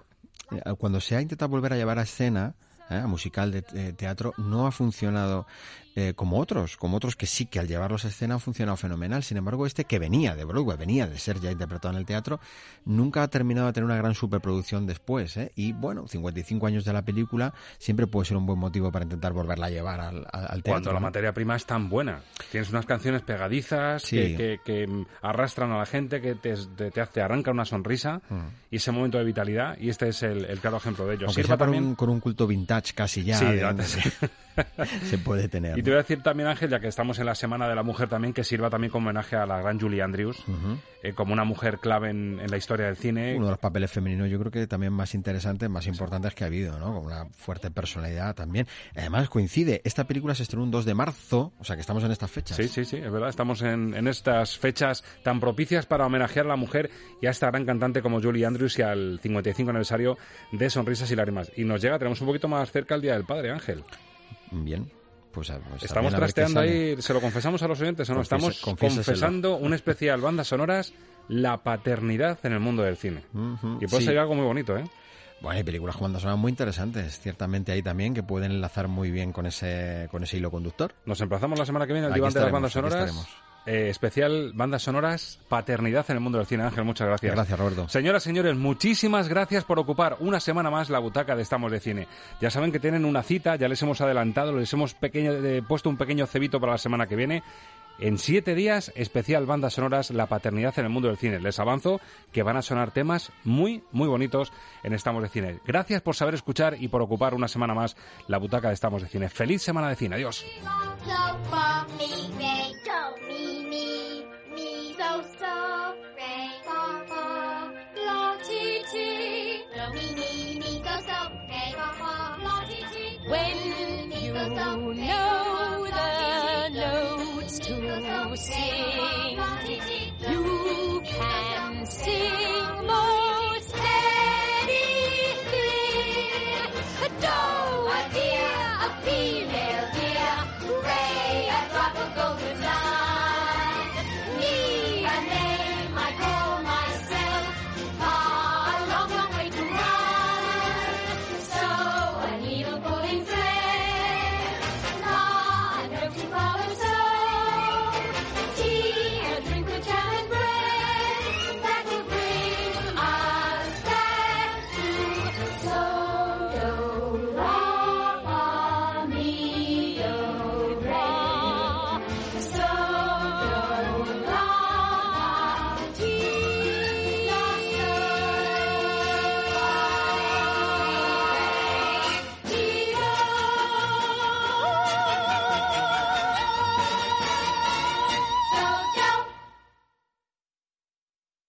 cuando se ha intentado volver a llevar a escena, ¿eh? a musical de teatro, no ha funcionado eh, como otros, como otros que sí que al llevarlos a escena han funcionado fenomenal. Sin embargo, este que venía de Broadway, venía de ser ya interpretado en el teatro, nunca ha terminado de tener una gran superproducción después. ¿eh? Y bueno, 55 años de la película siempre puede ser un buen motivo para intentar volverla a llevar al, teatro. Cuando la ¿no? materia prima es tan buena. Tienes unas canciones pegadizas Sí. que, que- que, arrastran a la gente, que te, te, te arranca una sonrisa Mm. y ese momento de vitalidad. Y este es el, el claro ejemplo de ello. Aunque Sirva sea con también- un, con un culto vintage casi ya, Sí, de- antes sí. se puede tener. Y te voy a decir también, Ángel, ya que estamos en la Semana de la Mujer también, que sirva también como homenaje a la gran Julie Andrews, eh, como una mujer clave en, en la historia del cine. Uno de los papeles femeninos yo creo que también más interesantes, más importantes que ha habido, ¿no? Con una fuerte personalidad también. Además coincide, esta película se estrenó un 2 de marzo, o sea que estamos en estas fechas. Sí, sí, sí, es verdad. Estamos en, en estas fechas tan propicias para homenajear a la mujer y a esta gran cantante como Julie Andrews y al 55 aniversario de Sonrisas y Lágrimas. Y nos llega, tenemos un poquito más cerca el Día del Padre, Ángel. Bien. Pues, a- pues Estamos trasteando ahí, se lo confesamos a los oyentes o no, estamos confesando un especial bandas sonoras, la paternidad en el mundo del cine. Y puede sí. ser algo muy bonito, ¿eh? Bueno, hay películas con bandas sonoras muy interesantes, ciertamente ahí también, que pueden enlazar muy bien con ese, con ese hilo conductor. Nos emplazamos la semana que viene al diván de las bandas sonoras. Eh, especial bandas sonoras, paternidad en el mundo del cine. Ángel, muchas gracias. Gracias, Roberto. Señoras, señores, muchísimas gracias por ocupar una semana más la butaca de Estamos de Cine. Ya saben que tienen una cita, ya les hemos adelantado, les hemos pequeño, eh, puesto un pequeño cebito para la semana que viene. En siete días, especial bandas sonoras, la paternidad en el mundo del cine. Les avanzo que van a sonar temas muy, muy bonitos en Estamos de Cine. Gracias por saber escuchar y por ocupar una semana más la butaca de Estamos de Cine. Feliz semana de cine. Adiós. So so la ti ti la ti ti When you know the notes to sing, you can sing.